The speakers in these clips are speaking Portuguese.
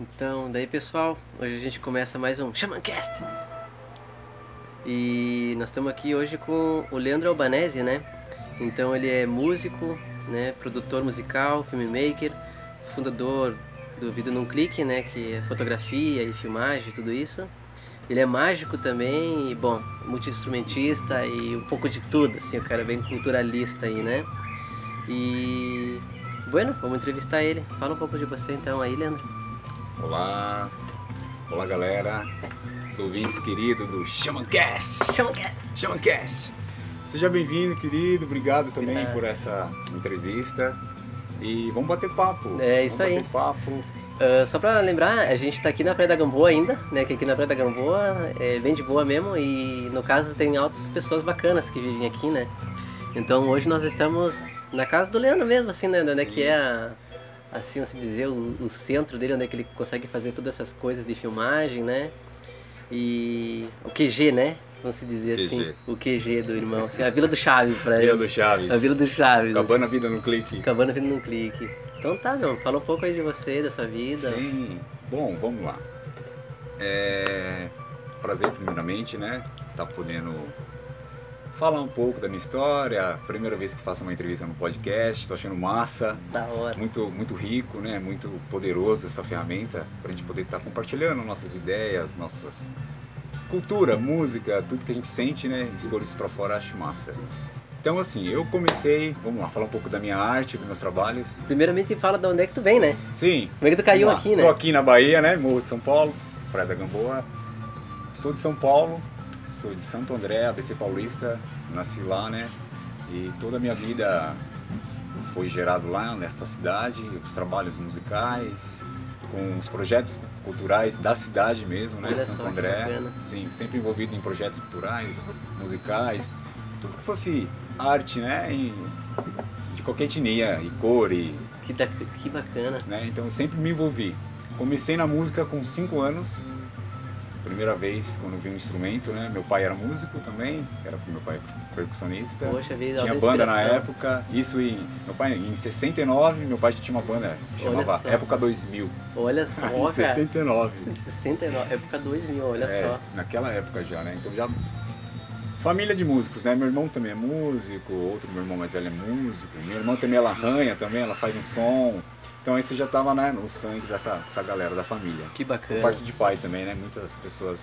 Então, daí pessoal, hoje a gente começa mais um Xamancast. E nós estamos aqui hoje com o Leandro Albanese, né? Então ele é músico, né, produtor musical, filmmaker, fundador do Vida Num Clique, né, que é fotografia e filmagem, tudo isso. Ele é mágico também, e bom, multi-instrumentista e um pouco de tudo, assim, o cara é bem culturalista aí, né? E bueno, vamos entrevistar ele. Fala um pouco de você então aí, Leandro. Olá, olá galera, os ouvintes queridos do Xamancast. Xamancast. Xamancast. Seja bem-vindo, querido, obrigado também por essa entrevista. E vamos bater papo. É isso vamos aí. Bater papo. Ah, só pra lembrar, a gente tá aqui na Praia da Gamboa ainda, né? Que aqui na Praia da Gamboa é bem de boa mesmo e no caso tem altas pessoas bacanas que vivem aqui, né? Então hoje nós estamos na casa do Leandro mesmo, assim, né? Onde é que é a, assim, assim dizer, o, o centro dele, onde é que ele consegue fazer todas essas coisas de filmagem, né? E o QG, né? Vamos se dizer assim, QG. o QG do irmão, assim, a Vila do Chaves pra Vila ele. do Chaves. A Vila do Chaves. Acabando a vida no clique. assim. Acabando vindo num clique. Então tá, meu, fala um pouco aí de você, da sua vida. Sim. Bom, vamos lá. É... Prazer, primeiramente, né? Tá podendo falar um pouco da minha história. Primeira vez que faço uma entrevista no podcast, tô achando massa. Da hora. muito muito rico, né? Muito poderoso essa ferramenta para a gente poder estar compartilhando nossas ideias, nossas cultura, música, tudo que a gente sente, né? Expor isso para fora, acho massa. Então assim, eu comecei, vamos lá, falar um pouco da minha arte, dos meus trabalhos. Primeiramente fala de onde é que tu vem, né? Sim. Como é que tu caiu aqui, né? Tô aqui na Bahia, né? Morro de São Paulo, Praia da Gamboa. Sou de São Paulo, sou de Santo André, ABC Paulista, nasci lá, né? E toda a minha vida foi gerado lá nessa cidade, os trabalhos musicais, com os projetos culturais da cidade mesmo, né? Olha Santo André. Sim, sempre envolvido em projetos culturais, musicais, tudo que fosse arte, né? E de qualquer etnia e cor e Que, da- que bacana. né? Então sempre me envolvi. Comecei na música com 5 anos. Primeira vez quando vi um instrumento, né? Meu pai era músico também, era meu pai percussionista. Poxa vida, tinha banda na época. Isso em meu pai em 69, meu pai já tinha uma banda chamava. Época 2000. Olha só, em cara. 69. 69, época 2000, olha É, só. naquela época já, né? Então já família de músicos, né? Meu irmão também é músico, outro meu irmão mais velho é músico. Minha irmã também ela arranha também, ela faz um som. Então isso já tava né, no sangue dessa, dessa galera da família. Que Por bacana. parte de pai também, né? Muitas pessoas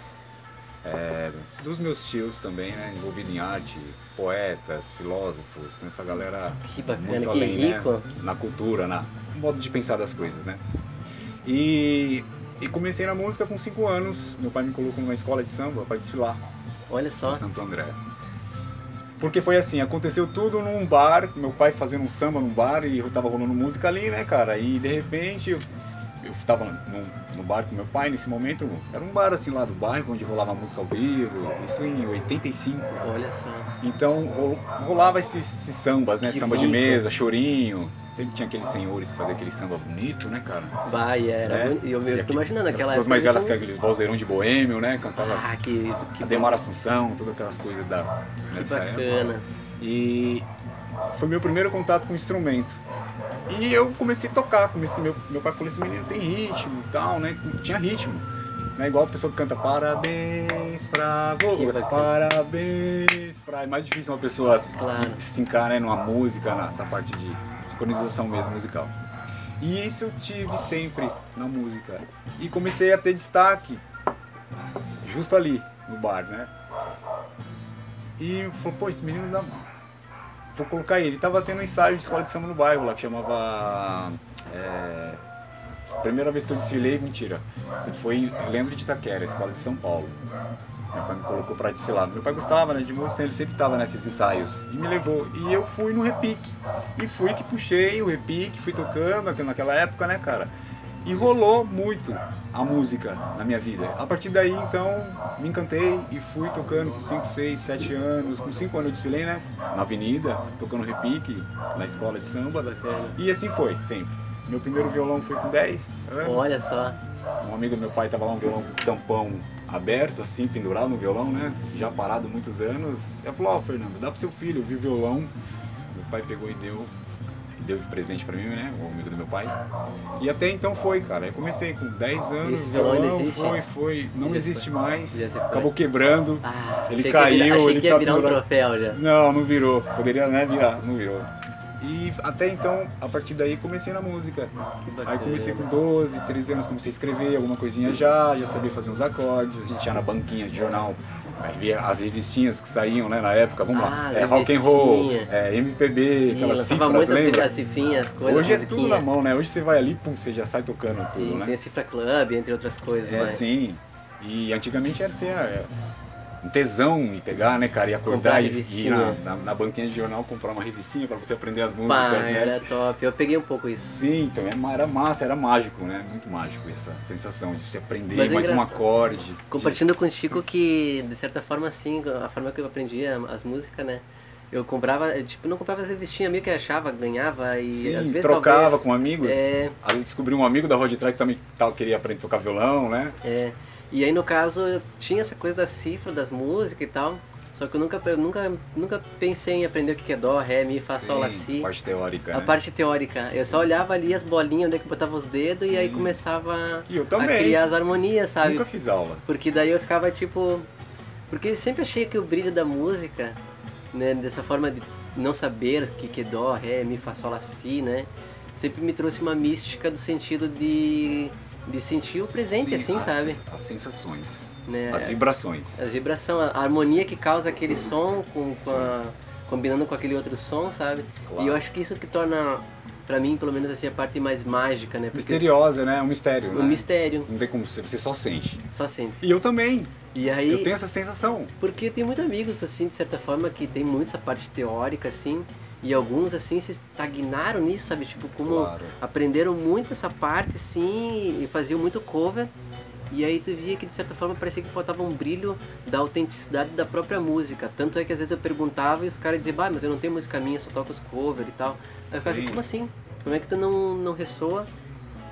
é, dos meus tios também, né? Envolvidos em arte, poetas, filósofos, tem essa galera Que bacana, muito que além, rico. né? Na cultura, na no modo de pensar das coisas, né? E, e comecei na música com 5 anos. Meu pai me colocou numa escola de samba para desfilar Olha só. em Santo André. Porque foi assim, aconteceu tudo num bar, meu pai fazendo um samba num bar e eu tava rolando música ali, né, cara? E de repente eu, eu tava no, no bar com meu pai nesse momento, era um bar assim lá do bairro onde rolava música ao vivo, isso em 85. Olha só. Então rol- rolava esses, esses sambas, né? Que Samba de rico. mesa, chorinho. Sempre tinha aqueles senhores que faziam aquele samba bonito, né, cara? Vai, era. É. Eu, eu E tô imaginando As aquela pessoas mais velhas que eles aqueles vozeirão de boêmio, né? Cantava são- Ah, que, que, Assunção, todas aquelas coisas da que nessa época. bacana. E foi meu primeiro contato com instrumento. E eu comecei a tocar, comecei, meu, meu pai falou, esse menino tem ritmo e tal, né? Tinha ritmo. Não é igual a pessoa que canta parabéns pra você, parabéns pra... É mais difícil uma pessoa Claro. se encarar né, numa música, nessa parte de sincronização mesmo musical. E isso eu tive sempre na música. E comecei a ter destaque justo ali, no bar, né? E falou, pô, esse menino dá. Vou colocar ele. Tava tendo um ensaio de escola de samba no bairro lá, que chamava. É... Primeira vez que eu desfilei, mentira. Foi em Lembro de Itaquera, escola de São Paulo. Meu pai me colocou pra desfilar. Meu pai gostava né, de música, ele sempre tava nesses ensaios. E me levou. E eu fui no repique. E fui que puxei o repique, fui tocando naquela época, né, cara? E rolou muito a música na minha vida. A partir daí, então, me encantei e fui tocando com 5, 6, 7 anos. Com 5 anos eu desfilei, né? Na avenida, tocando repique, na escola de samba. Bacana. E assim foi, sempre. Meu primeiro violão foi com 10 anos. Olha só. Um amigo do meu pai tava lá um violão com tampão aberto, assim, pendurado no violão, né? Já parado muitos anos. Ele falou, ó, Fernando, dá pro seu filho, eu vi o violão. Meu pai pegou e deu. Deu de presente pra mim, né? O amigo do meu pai. E até então foi, cara. Eu comecei com 10 anos. Esse violão existe? Foi, foi. Não Já existe foi. mais. Acabou quebrando. Ah, Ele caiu, ele que ia tá virar um troféu já. Não, não virou. Poderia, né, virar. Não virou. E até então, a partir daí, comecei na música. Aí comecei com 12, 13 anos, comecei a escrever alguma coisinha já, já sabia fazer uns acordes, a gente ia na banquinha de jornal, aí via as revistinhas que saíam, né, na época, vamos Ah, lá, é rock and roll, é MPB, Sim, aquelas cifras, lembra? as cifrinhas, as coisas. Hoje é musiquinha. tudo na mão, né? Hoje você vai ali, pum, você já sai tocando tudo, Sim, né? tem Cifra Club, entre outras coisas. É, mas... sim. E antigamente era assim, é, um tesão em pegar, né, cara, e acordar e ir na, na, na banquinha de jornal comprar uma revistinha pra você aprender as músicas, Pá, né? era top. Eu peguei um pouco isso. Sim, então era, era massa, era mágico, né? Muito mágico essa sensação de você aprender Mas é mais um acorde. de- Compartilhando com o Chico que, de certa forma, assim, a forma que eu aprendia as músicas, né? Eu comprava, tipo, não comprava as revistinhas, meio que achava, ganhava e Sim, às vezes trocava talvez, com amigos. É, Às vezes descobri um amigo da Rod Track que também tal, queria aprender a tocar violão, né? é. E aí, no caso, eu tinha essa coisa da cifra, das músicas e tal, só que eu nunca, eu nunca, nunca pensei em aprender o que é dó, ré, mi, fá, sol, lá, Sim, si. Parte teórica. A né? parte teórica. Eu só olhava ali as bolinhas, onde é que eu botava os dedos e aí Sim. começava eu a criar as harmonias, sabe? Nunca fiz aula. Porque daí eu ficava tipo. Porque eu sempre achei que o brilho da música, né, dessa forma de não saber o que, que é dó, ré, mi, fá, sol, lá, si, né? Sempre me trouxe uma mística do sentido de, de sentir o presente, Sim, assim, as- sabe? As sensações, Né? as vibrações. As vibração, a harmonia que causa aquele som com, com a- combinando com aquele outro som, sabe? Claro. E eu acho que isso que torna, pra mim, pelo menos assim, a parte mais mágica, né? Porque Misteriosa, né? Um mistério, o né? mistério, Não tem como você, você só sente. só sempre. E eu também. E aí, Eu tenho essa sensação. porque tem muitos amigos, assim, de certa forma, que tem muito essa parte teórica, assim, e alguns, assim, se estagnaram nisso, sabe? Tipo, como Claro. aprenderam muito essa parte, assim, e faziam muito cover. E aí tu via que de certa forma parecia que faltava um brilho da autenticidade da própria música. Tanto é que às vezes eu perguntava e os caras diziam, bah, mas eu não tenho música minha, só toco os cover e tal. Aí eu ficava assim, Sim. como assim? Como é que tu não, não ressoa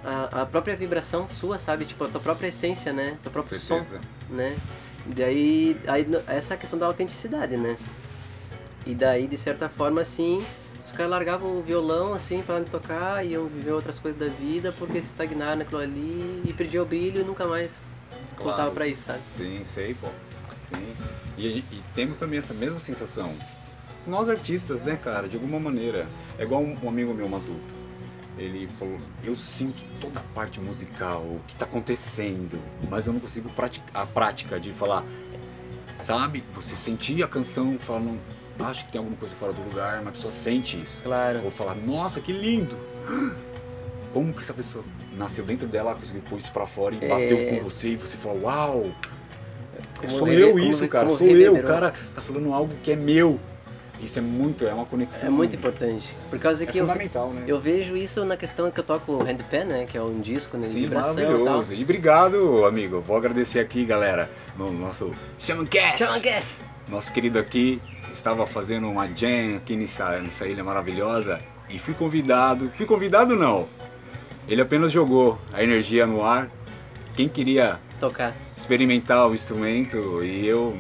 a, a própria vibração sua, sabe? Tipo, a tua própria essência, né? Teu próprio som, né? E daí, aí, essa é a questão da autenticidade, né? E daí, de certa forma, assim, os caras largavam o violão, assim, para de tocar, iam viver outras coisas da vida, porque se estagnaram naquilo ali e perdiam o brilho e nunca mais voltava Claro. pra isso, sabe? Sim, sei, pô. Sim. E, e temos também essa mesma sensação. Nós artistas, né, cara, de alguma maneira. É igual um, um amigo meu, Matuto. Ele falou, eu sinto toda a parte musical, o que tá acontecendo, mas eu não consigo praticar a prática de falar, sabe? Você sentir a canção, falar, acho que tem alguma coisa fora do lugar, mas a pessoa sente isso. Claro. Ou falar, nossa, que lindo! Como que essa pessoa nasceu dentro dela, ela conseguiu pôr isso pra fora e É. bateu com você e você fala, uau! Como sou eu como- isso, cara, como sou eu. O cara tá falando algo que é meu. Isso é muito, é uma conexão. É muito importante. Por causa É que eu, fundamental, né? eu vejo isso na questão que eu toco handpan, né? Que é um disco né, Sim, vibração e maravilhoso. E obrigado, amigo. Vou agradecer aqui, galera, no nosso Shamancast. Chama Guess! Nosso querido aqui estava fazendo uma jam aqui nessa, nessa ilha maravilhosa e fui convidado. Fui convidado não. Ele apenas jogou a energia no ar. Quem queria Tocar. experimentar o instrumento e eu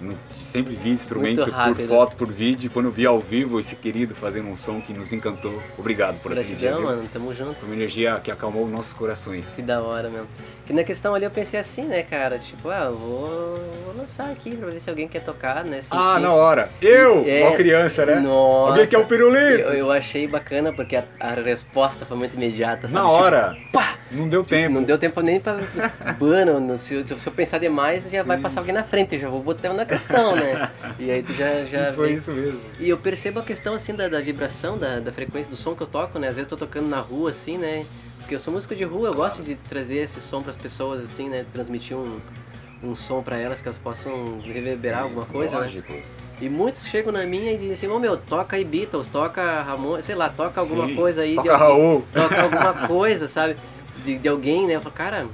não, não- sempre vi instrumento por foto, por vídeo. Quando vi ao vivo esse querido fazendo um som que nos encantou. Obrigado por aquele dia. Viu? mano. Tamo junto. Uma energia que acalmou nossos corações. Que da hora mesmo. Que na questão ali eu pensei assim, né, cara? Tipo, ah, eu vou, vou lançar aqui pra ver se alguém quer tocar, né? Ah, sentir. na hora. Eu, É, uma criança, né? Nossa. Alguém quer o pirulito? Eu, eu achei bacana porque a, a resposta foi muito imediata. Sabe? Na Tipo, hora. pá! Não deu tempo. Não deu tempo nem pra. Mano, no- se, eu- se eu pensar demais, já vai Sim. passar alguém na frente, já vou botando na questão, né? E aí tu já. já E foi vê. isso mesmo. E eu percebo a questão assim da, da vibração, da, da frequência do som que eu toco, né? Às vezes eu tô tocando na rua, assim, né? Porque eu sou músico de rua, eu Claro. gosto de trazer esse som pras pessoas, assim, né? Transmitir um, um som pra elas que elas possam reverberar Sim, alguma coisa, né? Lógico. E muitos chegam na minha e dizem assim, ô meu, toca aí Beatles, toca Ramon, sei lá, toca alguma Sim. coisa aí. de Toca alguém- Raul. toca alguma coisa, sabe? De, de alguém, né? Eu falo, cara,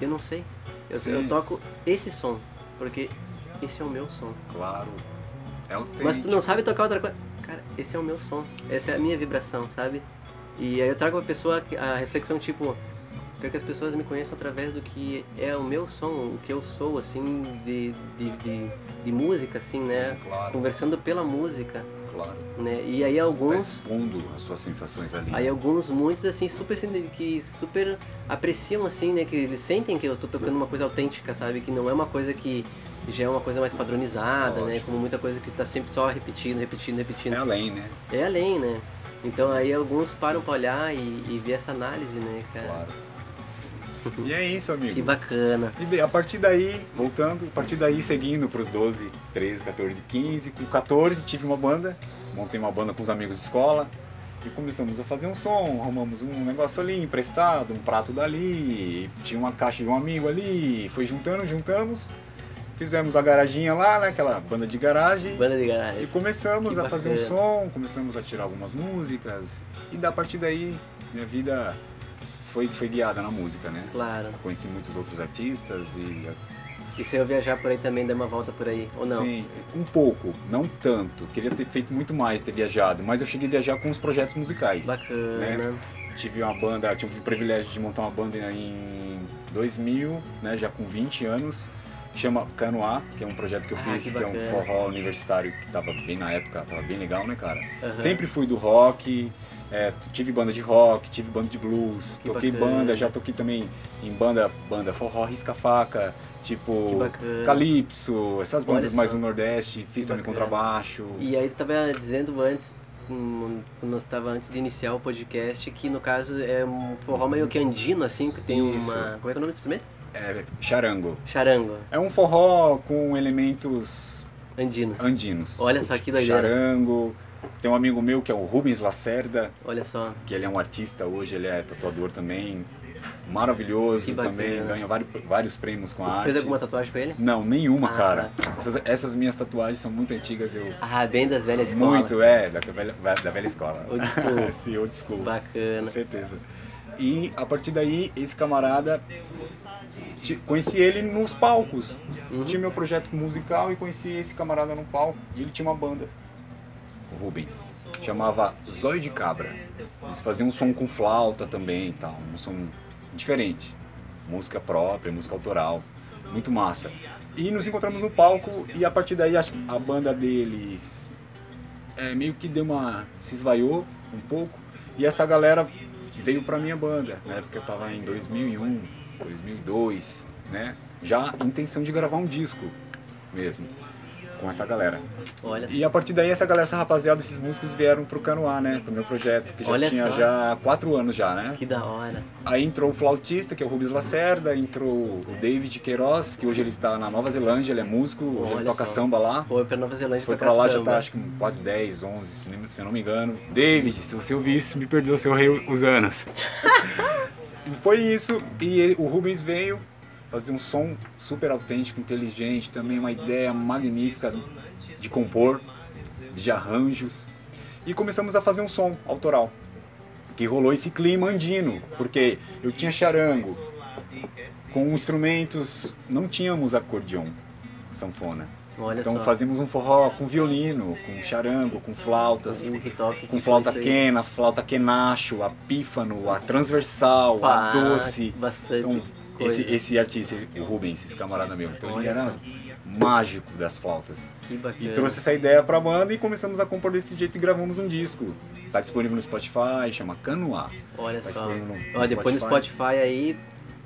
eu não sei. Eu, eu toco esse som, porque esse é o meu som. Claro. É Mas tu não sabe tocar outra coisa. Cara, esse é o meu som. Essa é a minha vibração, sabe? E aí eu trago pra pessoa a reflexão tipo, quero que as pessoas me conheçam através do que é o meu som, o que eu sou, assim, de, de, de, de música, assim, né? Claro. Conversando pela música. Claro. né? E aí Você tá alguns, expondo as suas sensações ali. aí alguns muitos assim super que super apreciam assim, né? Que eles sentem que eu tô tocando uma coisa autêntica, sabe? Que não é uma coisa que já é uma coisa mais padronizada, né? Como muita coisa que tá sempre só repetindo, repetindo, repetindo. É além, né? É além, né? Então aí alguns param pra olhar e, e ver essa análise, né, cara? Claro. E é isso, amigo. Que bacana. E a partir daí, voltando, a partir daí seguindo pros 12, 13, 14, 15, com 14 tive uma banda, montei uma banda com os amigos de escola e começamos a fazer um som, arrumamos um negócio ali emprestado, um prato dali, tinha uma caixa de um amigo ali, foi juntando, juntamos, fizemos a garaginha lá, né, aquela banda de garagem. Banda de E garagem. começamos Que a fazer um bacana. som, começamos a tirar algumas músicas e da partir daí minha vida foi, foi guiada na música, né? Claro. Conheci muitos outros artistas e E se eu viajar por aí também, dar uma volta por aí, ou não? sim, um pouco, não tanto. Queria ter feito muito mais, ter viajado, mas eu cheguei a viajar com os projetos musicais. Bacana. Tive uma banda, tive o privilégio de montar uma banda em 2000, né, já com 20 anos. Chama Canoá, que é um projeto que eu Ah, fiz, que que, é um forró universitário que tava bem na época, tava bem legal, né, cara? Aham. Sempre fui do rock, é, tive banda de rock, tive banda de blues, Que toquei bacana. banda, já toquei também em banda, banda forró, risca-faca, Que tipo. Calypso, essas bandas mais no Nordeste, fiz Que também bacana. contrabaixo. E aí tu tava dizendo antes, quando nós tava antes de iniciar o podcast, que no caso é um forró meio que andino, assim, que tem Isso. uma. Como é que é o nome do instrumento? É, charango. Charango. É um forró com elementos Andino. andinos. Olha só que doideira. Charango. Tem um amigo meu que é o Rubens Lacerda, Olha só. que ele é um artista hoje, ele é tatuador também. Maravilhoso também, ganha vários, vários prêmios com a arte. fez alguma tatuagem pra ele? Não, nenhuma, Ah, cara. Essas, essas minhas tatuagens são muito antigas, eu. Ah, bem das velhas escolas. Muito, é, da velha, da velha escola. Old school. Sim, old school. Com Bacana. certeza. E a partir daí, esse camarada, conheci ele nos palcos. Uhum. Tinha meu projeto musical e conheci esse camarada no palco. E ele tinha uma banda, o Rubens. Chamava Zóio de Cabra. Eles faziam um som com flauta também e tal. Um som diferente. Música própria, música autoral. Muito massa. E nos encontramos no palco e a partir daí acho que a banda deles é, meio que deu uma. se esvaiou um pouco. E essa galera veio pra minha banda, na época eu tava em 2001, 2002, né? Já intenção de gravar um disco mesmo com essa galera. Olha E a partir daí essa galera, essa rapaziada, esses músicos vieram pro Canoá, né? Pro meu projeto, que já Olha tinha só. já quatro anos já, né? que da hora. Aí entrou o flautista, que é o Rubens Lacerda, entrou o David Queiroz, que hoje ele está na Nova Zelândia, ele é músico, hoje ele toca só. samba lá. Foi pra Nova Zelândia Foi pra lá já samba. tá acho que quase 10, 11, se eu não me engano. David, se você ouvir isso, me perdoa se eu errei os anos. Foi isso, e o Rubens veio fazer um som super autêntico, inteligente, também uma ideia magnífica de compor, de arranjos. E começamos a fazer um som autoral. Que rolou esse clima andino, porque eu tinha charango, com instrumentos, não tínhamos acordeon, sanfona. Olha Então só. fazíamos um forró com violino, com charango, com flautas, Um com flauta quena, flauta quenacho, a pífano, a transversal, Pá, a doce. Bastante Então, esse, esse artista, o Rubens, esse camarada meu, então ele era só. mágico das flautas. Que bacana. E trouxe essa ideia pra banda e começamos a compor desse jeito e gravamos um disco. Tá disponível no Spotify, chama Canoá. Olha Tá só. no, no Ó, depois no Spotify aí,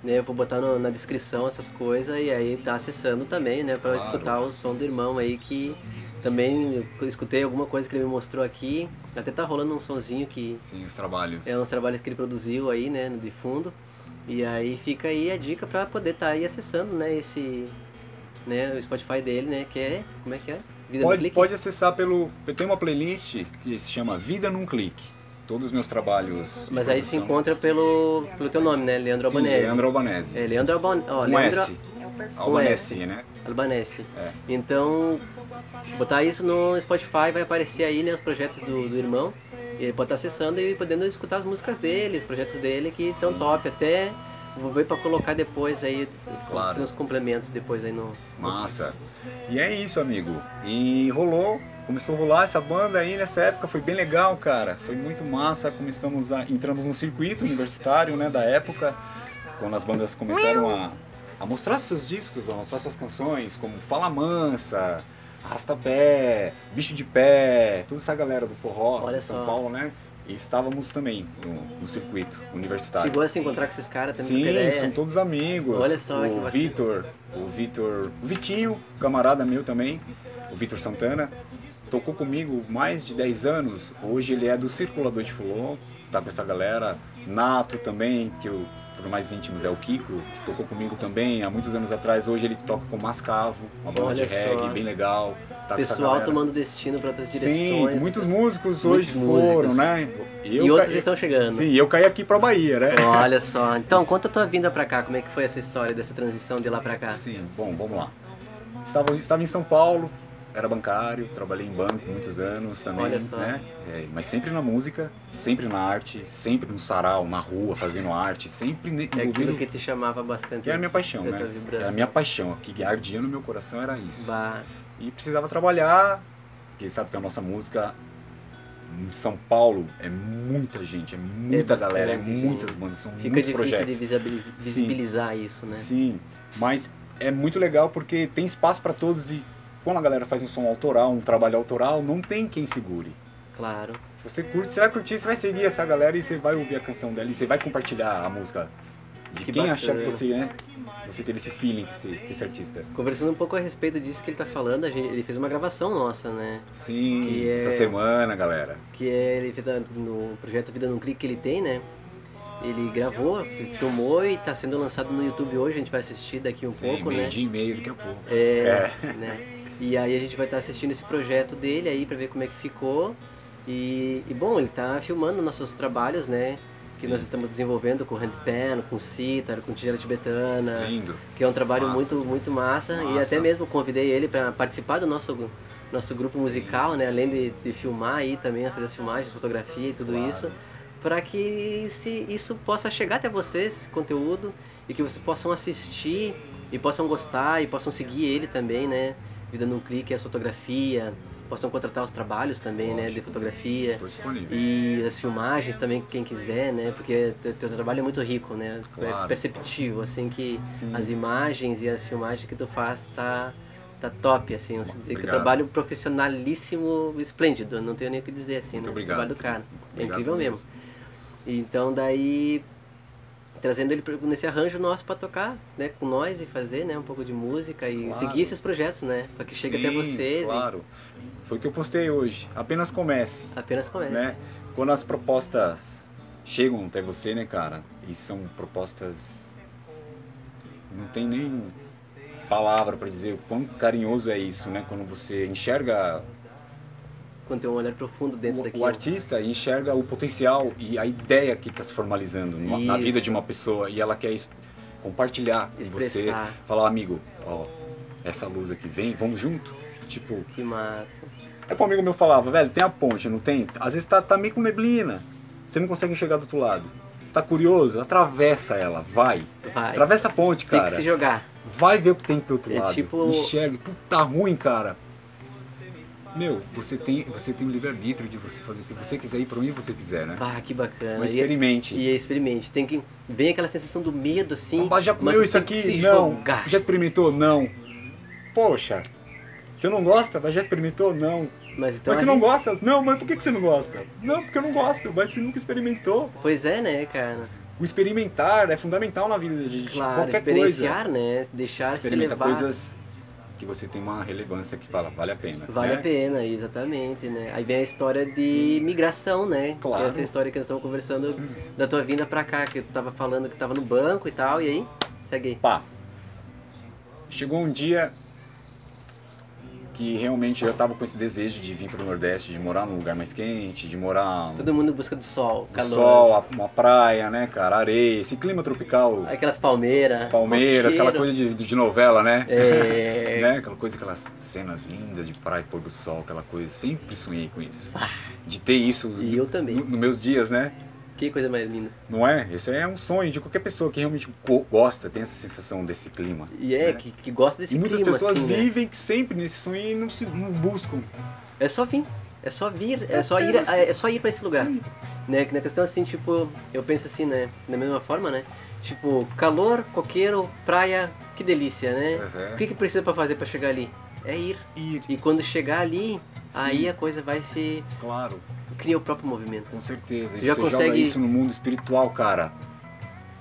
né, eu vou botar no- na descrição essas coisas e aí tá acessando também, né, pra Claro. escutar o som do irmão aí que também escutei alguma coisa que ele me mostrou aqui. Até tá rolando um sonzinho que Sim, os trabalhos. é uns trabalhos que ele produziu aí, né, no de fundo. E aí fica aí a dica pra poder estar aí acessando, né, esse né, o Spotify dele, né, que é, como é que é? Vida no Pode, Clique? pode acessar pelo. Eu tenho uma playlist que se chama Vida num Clique. Todos os meus trabalhos. Mas aí se encontra pelo, pelo teu nome, né, Leandro Sim, Albanese. Leandro Albanese. É, Leandro Albanese. Ó, um Leandro S. É. Albanese, S. né? Albanese. É. Então, botar isso no Spotify vai aparecer aí, né, os projetos do, do irmão. E ele pode estar acessando e podendo escutar as músicas dele, os projetos dele que estão top. Até vou ver pra colocar depois aí, Claro. uns complementos depois aí no... Massa. E é isso, amigo. E rolou, começou a rolar essa banda aí nessa época, foi bem legal, cara. Foi muito massa. Começamos a. Entramos no circuito universitário, né, da época, quando as bandas começaram a, a mostrar seus discos, a mostrar suas canções, como Fala Mansa, Arrastapé, Bicho de Pé, toda essa galera do forró Olha de São só. Paulo, né? E estávamos também no, no circuito universitário. Chegou a se encontrar com esses caras também, Sim, são todos amigos. Olha só, o. Vitor, o Vitor, o Vitinho, camarada meu também, o Vitor Santana, tocou comigo mais de 10 anos. Hoje ele é do Circulador de Fulon, tá com essa galera. Nato também, que eu, por mais íntimos é o Kiko, que tocou comigo também há muitos anos atrás. Hoje ele toca com Mascavo, uma banda de reggae só. bem legal. Tá Pessoal tomando destino para outras Sim, direções. muitos outras- músicos muitos hoje músicos. foram, né? E Eu outros ca- estão chegando. Sim, eu caí aqui pra Bahia, né? Olha só. Então, conta a tua vinda pra cá. Como é que foi essa história dessa transição de lá pra cá? Sim, bom, vamos lá. Estava, estava em São Paulo, era bancário, trabalhei em banco muitos anos também, Olha só. né? É, mas sempre na música, sempre na arte, sempre no sarau, na rua, fazendo arte, sempre ne- É aquilo que te chamava bastante. que era a minha paixão, né? Era a minha paixão, o que ardia no meu coração era isso. Bah, E precisava trabalhar, porque sabe que a nossa música em São Paulo é muita gente, é muita bastante galera, é gente. muitas bandas, são fica muitos difícil projetos. de visibil- visibilizar isso, né? Sim, mas é muito legal porque tem espaço para todos e quando a galera faz um som autoral, um trabalho autoral, não tem quem segure. Claro. Se você curte, você vai curtir, você vai seguir essa galera e você vai ouvir a canção dela e você vai compartilhar a música de Que quem bacana. achar que você, né, você teve esse feeling que esse, esse artista. Conversando um pouco a respeito disso que ele tá falando, gente, ele fez uma gravação nossa, né? Sim, é- essa semana, galera. Que é, ele fez a- no projeto Vida Num Clique que ele tem, né? Ele gravou, fi- filmou e tá sendo lançado no YouTube hoje, a gente vai assistir daqui um Sim, pouco, meio né? dia e meio daqui a pouco. É, né? E aí a gente vai estar assistindo esse projeto dele aí pra ver como é que ficou. E, e, bom, ele tá filmando nossos trabalhos, né? Que Sim. nós estamos desenvolvendo com handpan, com cítara, com tigela tibetana, Lindo. que é um trabalho Massa. muito muito massa. E Massa. até mesmo convidei ele para participar do nosso nosso grupo musical, né? Além de, de filmar aí também, fazer as filmagens, fotografia e tudo Claro. isso, para que se isso possa chegar até vocês, esse conteúdo, e que vocês possam assistir e possam gostar e possam seguir ele também, né? Vida num clique, as fotografia, possam contratar os trabalhos também, né? De fotografia. E as filmagens também, quem quiser, né? Porque teu, trabalho é muito rico, né? É Claro. perceptível, assim, que Sim. as imagens e as filmagens que tu faz tá, tá top, assim. Você dizer que o Obrigado. trabalho profissionalíssimo, esplêndido, não tenho nem o que dizer, assim, Muito né? obrigado. O trabalho do cara. É Obrigado incrível mesmo. Então daí trazendo ele nesse arranjo nosso para tocar, né, com nós e fazer, né, um pouco de música e Claro. seguir esses projetos, né, para que chegue até Sim, vocês Claro. Foi o que eu postei hoje. Apenas comece. e apenas comece. né? Quando as propostas chegam até você, né, cara? E são propostas. Não tem nem palavra pra dizer o quão carinhoso é isso, né? Quando você enxerga Quando tem um olhar profundo dentro o, daquilo. o artista enxerga o potencial e a ideia que está se formalizando na vida de uma pessoa e ela quer es- compartilhar com você, Expressar. falar, amigo, ó, essa luz aqui vem, vamos junto. Tipo, Que massa. é que um amigo meu falava, velho, tem a ponte, não tem? Às vezes tá, tá meio com neblina. Você não consegue enxergar do outro lado. Tá curioso? Atravessa ela, vai. Vai. Atravessa a ponte, Tem cara. que se jogar. Vai ver o que tem do outro É lado. tipo- Enxerga. Puta, tá ruim, cara. Meu, você tem, você tem o livre-arbítrio de você fazer o que você quiser ir pra onde você quiser, né? Ah, que bacana. Mas E- experimente. E, experimente. Tem que. Vem aquela sensação do medo, assim. Mas já comeu isso aqui? Não. jogar. Já experimentou? Não. Poxa. Você não gosta? Mas já experimentou? Não. Mas então. mas você não arrisca. gosta? Não, mas por que que você não gosta? Não, porque eu não gosto. Mas você nunca experimentou. Pois é, né, cara? O experimentar é fundamental na vida da gente. Claro, Qualquer experienciar, né? Deixar se levar. coisas que você tem uma relevância que fala, vale a pena. Vale né? a pena, exatamente, né? Aí vem a história de migração, né? Claro. É essa história que nós estamos conversando Hum. da tua vinda pra cá, que tu tava falando que tava no banco e tal, e aí? Segue aí. Pá. Chegou um dia que realmente eu tava com esse desejo de vir pro Nordeste, de morar num lugar mais quente, de morar Todo mundo em busca do sol, no calor. sol, uma praia, né, cara, areia, esse clima tropical, Aquelas palmeiras. Palmeiras, aquela coisa de, de novela, né? É. né? Aquela coisa, aquelas cenas lindas de praia pôr do sol, aquela coisa. Sempre sonhei com isso. De ter isso E eu também. no- nos meus dias, né? Que coisa mais linda. Não é? Esse é um sonho de qualquer pessoa que realmente go- gosta, tem essa sensação desse clima. E é, né? que, que gosta desse E muitas clima, pessoas assim, né? vivem sempre nesse sonho e não, se, não buscam. É só vir. É só vir, é só ir, é só ir pra esse lugar. Sim. Né? Na questão assim, tipo, eu penso assim, né? Da mesma forma, né? Tipo, calor, coqueiro, praia, que delícia, né? Uhum. O que, que precisa pra fazer pra chegar ali? é ir. Ir. E quando chegar ali, aí a coisa vai se. Claro, cria o próprio movimento. com certeza. Tu já você consegue- isso no mundo espiritual, cara.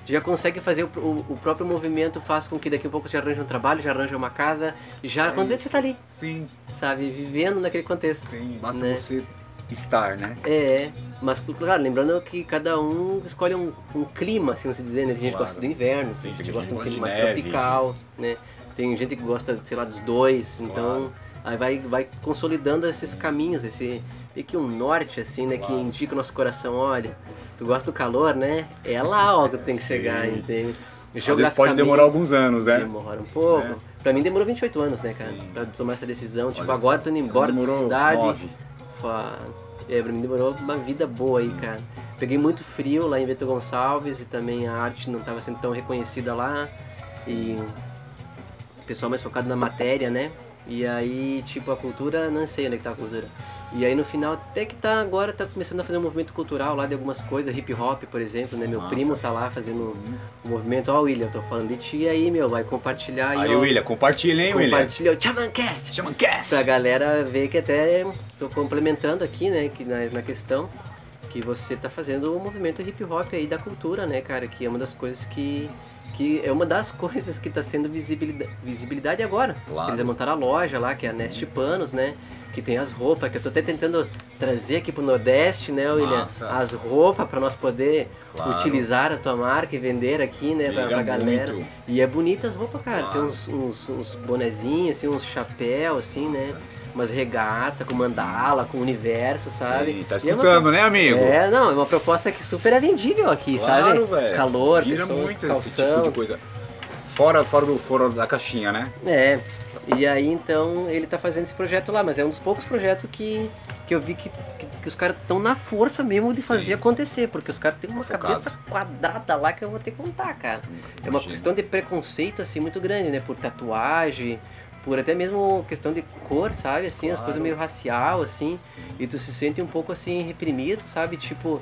Tu já consegue fazer o, o- o próprio movimento, faz com que daqui a pouco te arranje um trabalho, já arranja uma casa, já É quando isso. você tá ali, Sim, sabe? Vivendo naquele contexto. sim. Basta Né? você estar, né? É, mas claro, lembrando que cada um escolhe um, um clima, assim vamos dizer, né? Tem gente que Claro. gosta do inverno, tem gente que gosta de um clima que mais tropical, né? Tem gente que gosta, sei lá, dos dois, então aí vai, vai consolidando esses caminhos, esse meio que um norte, assim, né? Que indica o nosso coração, olha, tu gosta do calor, né? É lá, ó, que tu tem que Sim. chegar, entende? Às vezes pode demorar alguns anos, né? Demora um pouco. É. Pra mim demorou 28 anos, né, cara? Sim. Pra tomar essa decisão. Tipo, Olha agora tô indo embora da cidade. nove. É, pra mim demorou uma vida boa aí, cara. Peguei muito frio lá em Beto Gonçalves e também a arte não estava sendo tão reconhecida lá. E o pessoal mais focado na matéria, né? E aí, tipo, a cultura, não sei onde é que tá a cultura. E aí no final, até que tá agora, tá começando a fazer um movimento cultural lá de algumas coisas, hip hop, por exemplo, né? Meu primo tá lá fazendo um movimento. Ó, William, tô falando de ti aí, meu, vai compartilhar aí. Aí, ó, William, compartilha, hein, William? Compartilha o Chamancast! Chama Cast! Pra galera ver que até tô complementando aqui, né, que na, na questão que você tá fazendo o movimento hip hop aí da cultura, né, cara, que é uma das coisas que que é uma das coisas que tá sendo visibilidade, visibilidade agora. Claro. Eles montaram a loja lá, que é a Nest Panos, né? Que tem as roupas, que eu tô até tentando trazer aqui pro Nordeste, né, William? As roupas para nós poder Claro. utilizar a tua marca e vender aqui, né, pra, Liga pra galera. muito. E é bonita as roupas, cara. Tem uns, uns, uns bonezinhos, assim, uns chapéus, assim, né? Umas regata com mandala, com universo, sabe? Sim, tá E é uma escutando, né, amigo? É, não, é uma proposta que super é vendível aqui, Claro, sabe? velho. Calor, Vira pessoas, muito calção. esse tipo de coisa. Fora, fora, do, fora da caixinha, né? É. E aí então ele tá fazendo esse projeto lá, mas é um dos poucos projetos que, que eu vi que, que, que os caras estão na força mesmo de fazer Sim. acontecer, porque os caras têm uma Focado. cabeça quadrada lá que eu vou ter que contar, cara. É uma Imagina. questão de preconceito assim muito grande, né? Por tatuagem, por até mesmo questão de cor, sabe? Assim, as Claro. coisas meio racial, assim. E tu se sente um pouco assim reprimido, sabe? Tipo.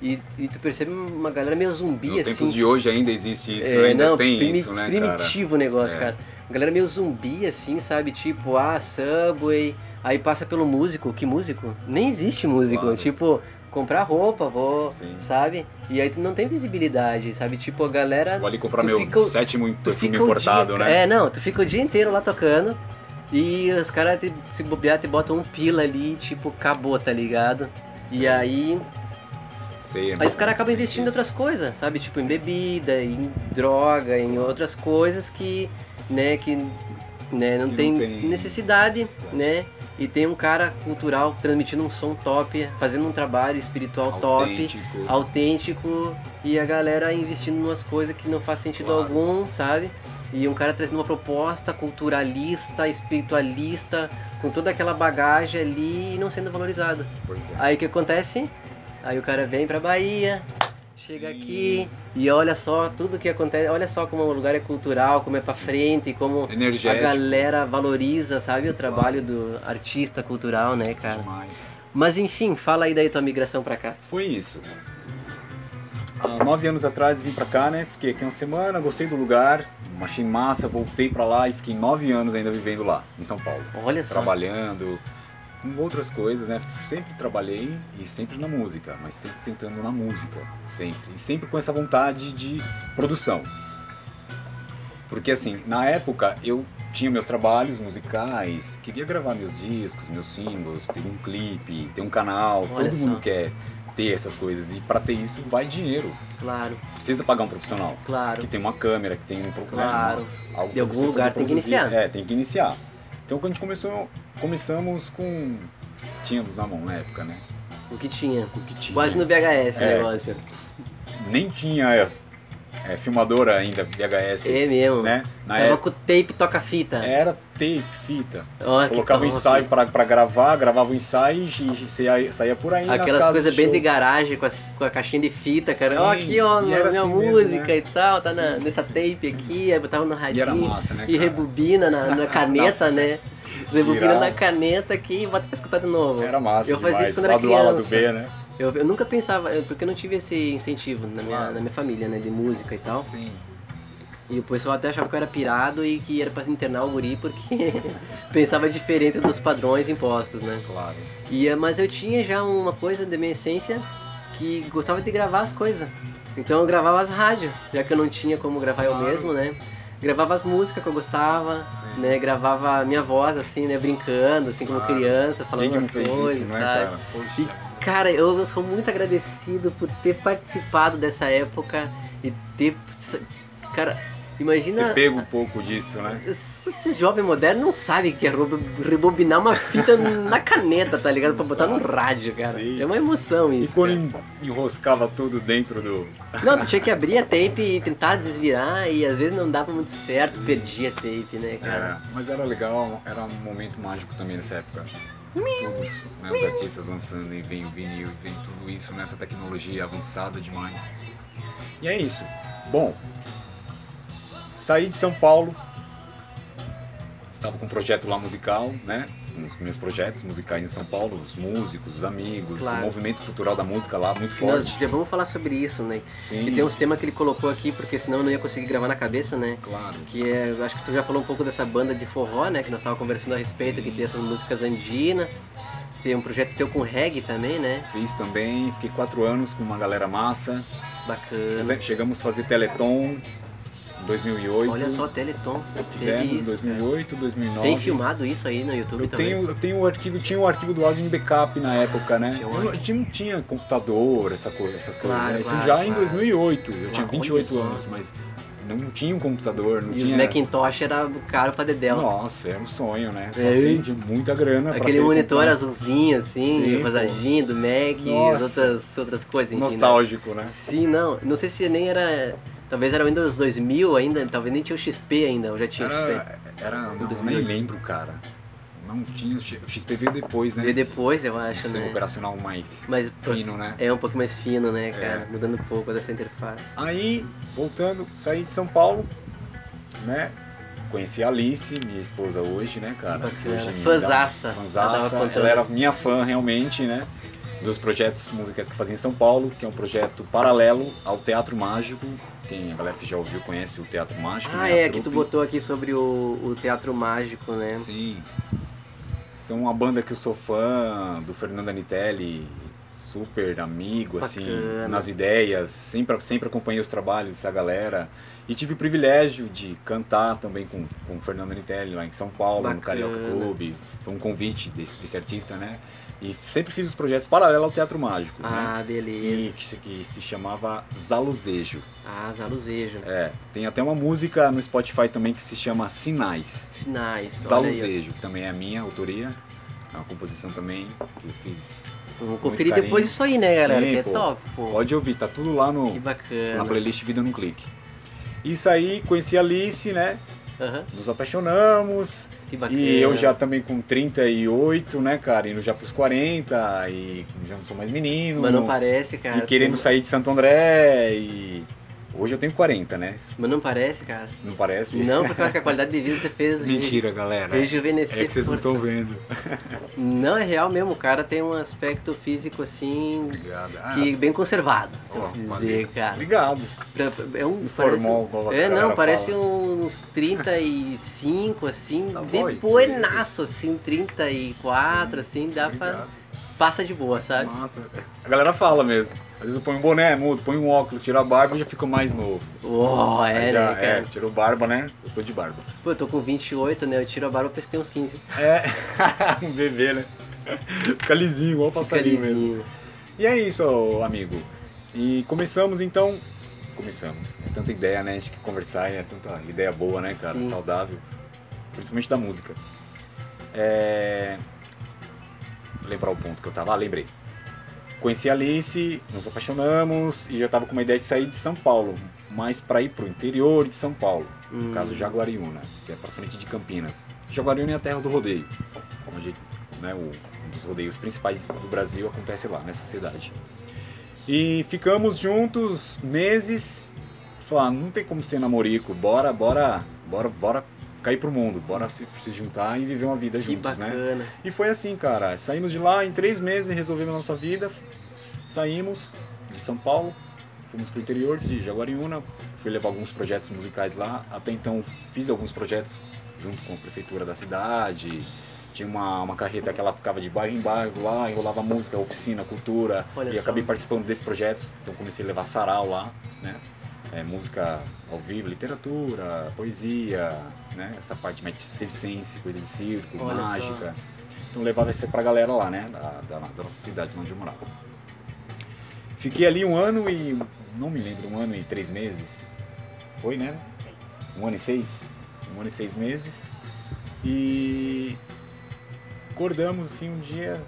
E, e tu percebe uma galera meio zumbi, Nos assim. tempos de hoje ainda existe isso, É, ainda não, tem primi- isso, né, cara? primitivo o negócio, É. cara. A galera meio zumbi, assim, sabe? Tipo, ah, Subway. Aí passa pelo músico. Que músico? Nem existe músico. Claro. Tipo, comprar roupa, vou, Sim. sabe? E aí tu não tem visibilidade, sabe? Tipo, a galera. Vou ali comprar meu fica sétimo perfume importado, dia, né? É, não, tu fica o dia inteiro lá tocando. E os caras, se bobear, te botam um pila ali, tipo, acabou, tá ligado? E Sim. aí, Sei, aí os caras acabam investindo em outras coisas, sabe? Tipo, em bebida, em droga, em outras coisas que, né, que né, não, Que tem, não tem necessidade, necessidade. né? E tem um cara cultural transmitindo um som top, fazendo um trabalho espiritual top, Autêntico. autêntico, e a galera investindo em umas coisas que não faz sentido Claro. algum, sabe? E um cara trazendo uma proposta culturalista, espiritualista, com toda aquela bagagem ali e não sendo valorizado. É. Aí o que acontece? Aí o cara vem pra Bahia, chega aqui e olha só tudo que acontece, olha só como o lugar é cultural, como é pra frente, como a Energético. galera valoriza, sabe, o trabalho do artista cultural, né, cara? Demais. Mas enfim, fala aí daí tua migração pra cá. Foi isso. Há nove anos atrás vim pra cá, né? Fiquei aqui uma semana, gostei do lugar, achei massa, voltei pra lá e fiquei nove anos ainda vivendo lá, em São Paulo. Olha só. Trabalhando, com outras coisas, né? Sempre trabalhei e sempre na música, mas sempre tentando na música, sempre. E sempre com essa vontade de produção. Porque assim, na época eu tinha meus trabalhos musicais, queria gravar meus discos, meus singles, ter um clipe, ter um canal, Olha todo só. mundo quer ter essas coisas. E para ter isso vai dinheiro. Claro, Precisa pagar um profissional. claro, Que tem uma câmera, que tem um programa. claro. algo De algum lugar tem que iniciar. É, tem que iniciar. Então quando a gente começou, começamos com. Tínhamos na mão na época, né? O que tinha. O que tinha. Quase no VHS o É. negócio. Nem tinha é, é, filmadora ainda, VHS, É mesmo. né? Na Tava época com tape toca-fita. era tape, fita. Colocava o ensaio pra, pra gravar, gravava o ensaio e, e saía, saía por aí. Aquelas coisas bem show. de garagem com, as- com a caixinha de fita, cara. Ó, aqui, ó, e minha, assim mesmo, música né? e tal, tá na- Sim, nessa sim. tape aqui, aí botava no E era radinho. massa, né? E rebobina na, na caneta, né? Rebobina na caneta aqui e bota pra escutar de novo. Era massa. Eu fazia demais. isso quando era Lado A, lado criança. B, né? Eu, eu nunca pensava, eu- porque eu não tive esse incentivo na minha, Claro. na minha família, né? De música e tal. Sim. E o pessoal até achava que eu era pirado e que era pra internar o guri porque pensava diferente dos padrões impostos, né? Claro. E, eh, mas eu tinha já uma coisa da minha essência que gostava de gravar as coisas. Então eu gravava as rádios, já que eu não tinha como gravar eu Claro. mesmo, né? Gravava as músicas que eu gostava, Sim. né? Gravava a minha voz, assim, né? Brincando, assim, como Claro. criança, falando as coisas, isso, não é, sabe? cara? E, cara, eu sou muito agradecido por ter participado dessa época e ter. Cara, imagina. Ter pego um pouco disso, né? Esses jovens modernos não sabem que é rebobinar uma fita na caneta, tá ligado? Pra botar no sabe. rádio, cara. Sim. É uma emoção E isso. quando cara. enroscava tudo dentro do. Não, tu tinha que abrir a tape e tentar desvirar e às vezes não dava muito certo, perdia a tape, né, cara? É, mas era legal, era um momento mágico também nessa época. Todos né, os artistas lançando e vem o vinil, vem tudo isso nessa tecnologia avançada demais. E é isso. Bom, saí de São Paulo, estava com um projeto lá musical, né? Os meus projetos musicais em São Paulo, os músicos, os amigos, Claro. o movimento cultural da música lá muito E Nós forte. já vamos falar sobre isso, né? Sim, Que tem uns temas que ele colocou aqui, porque senão eu não ia conseguir gravar na cabeça, né? claro. Que é, eu acho que tu já falou um pouco dessa banda de forró, né? Que nós estávamos conversando a respeito, Sim. que tem essas músicas andinas. Tem um projeto teu com reggae também, né? Fiz também, fiquei quatro anos com uma galera massa. Bacana. Chegamos a fazer Teleton 2008. Olha só, Teleton. Fizemos em isso, 2008, cara. 2009. Tem filmado isso aí no YouTube Eu também? tenho, eu tenho o arquivo, tinha o arquivo do áudio em backup na época, né? Tinha um a gente não tinha computador, essa coisa, essas Claro, coisas. né? Isso claro, já em claro. 2008. Eu Claro, tinha olha 28 só. anos, mas não tinha um computador, não E os tinha. Macintosh era caro pra dedéu. Nossa, era um sonho, né? Só É. de muita grana. pra Aquele monitor computador. azulzinho, assim, Sim, rosadinho, do Mac e outras, outras coisas, enfim, né? Nostálgico, né? Sim, não. Não sei se nem era... Talvez era o Windows 2000 ainda, talvez nem tinha o XP ainda, ou já tinha o XP. Era, era não, nem 2008. lembro, cara. Não tinha, o XP veio depois, né? Veio depois, eu acho, Sistema né? operacional mais pô, fino, né? é um pouco mais fino, né, cara? É. Mudando um pouco dessa interface. Aí, voltando, saí de São Paulo, né? Conheci a Alice, minha esposa hoje, né, cara? Bacana. Hoje. Ela era minha fã, realmente, né? Dos projetos musicais que eu fazia em São Paulo, que é um projeto paralelo ao Teatro Mágico. Quem, a galera que já ouviu conhece o Teatro Mágico, Ah, né? é, que tu botou aqui sobre o, o Teatro Mágico, né? Sim. São uma banda que eu sou fã do Fernando Anitelli, super amigo, assim, Bacana. nas ideias, sempre, sempre acompanhei os trabalhos dessa galera. E tive o privilégio de cantar também com, com o Fernando Anitelli lá em São Paulo, no Bacana. Carioca Clube. Foi um convite desse, desse artista, né? E sempre fiz os projetos paralelos ao Teatro Mágico, né? Ah, beleza. E que, se- que se chamava Zaluzejo. Ah, Zaluzejo. É, tem até uma música no Spotify também que se chama Sinais. Sinais. Zaluzejo, que também é a minha autoria. É uma composição também que eu fiz. Muito conferir depois isso aí, né, galera? Sim, que é pô. top, pô. Pode ouvir, tá tudo lá no, Que bacana. na playlist Vida num Clique. Isso aí, conheci a Alice, né? Aham, Nos apaixonamos. Que bacana. E eu já também com 38, né, cara? Indo já pros 40 e já não sou mais menino. Mas não parece, cara. E querendo Tu- sair de Santo André e. Hoje eu tenho 40, né? Mas não parece, cara. Não parece? Não, porque eu acho que a qualidade de vida você fez Mentira, galera. rejuvenescer. É que vocês não estão vendo. Não, é real mesmo. O cara tem um aspecto físico assim. Obrigado. Ah, Que bem conservado, se eu ó, dizer, valeu. cara. Obrigado. Pra- É um. A parece, é, não, parece fala. uns 35, assim, Tá bom, depoenaço, assim, 34, assim, dá pra. Obrigado. Passa de boa, sabe? Nossa, a galera fala mesmo. Às vezes eu ponho um boné, mudo, ponho um óculos, tiro a barba e já fico mais novo. Uou, Aí é, já, né, cara? é, tirou barba, né? Eu tô de barba. Pô, eu tô com 28, né? Eu tiro a barba, eu penso que tem uns 15. É, um bebê, né? Fica lisinho, igual passarinho lisinho. mesmo. E é isso, amigo. E começamos então. Começamos. É tanta ideia, né? A gente que conversar, é tanta ideia boa, né, cara? Sim. Saudável. Principalmente da música. É. Vou lembrar o ponto que eu tava. Ah, lembrei. Conheci a Alice, nos apaixonamos e já tava com uma ideia de sair de São Paulo, mas para ir pro interior de São Paulo. Hum, No caso Jaguariúna, que é para frente de Campinas. Jaguariúna é a terra do rodeio, onde né, o, um dos rodeios principais do Brasil acontece lá, nessa cidade. E ficamos juntos meses, falar, não tem como ser namorico, bora, bora, bora, bora cair pro mundo, bora se, se juntar e viver uma vida Que juntos, né? bacana. E foi assim, cara. Saímos de lá em três meses, resolvemos a nossa vida. Saímos de São Paulo, fomos pro interior de Jaguariúna, fui levar alguns projetos musicais lá. Até então fiz alguns projetos junto com a prefeitura da cidade. Tinha uma, uma carreta que ela ficava de bairro em bairro lá, enrolava música, oficina, cultura. Olha e só. acabei participando desse projeto. Então comecei a levar sarau lá, né? É, música ao vivo, literatura, poesia, né? Essa parte mais circense, coisa de circo, Olha só. mágica. Então levava isso pra galera lá, né? Da, da, da nossa cidade onde eu morava. Fiquei ali um ano e. não me lembro, um ano e três meses. Foi, né? Um ano e seis. Um ano e seis meses. E acordamos assim um dia.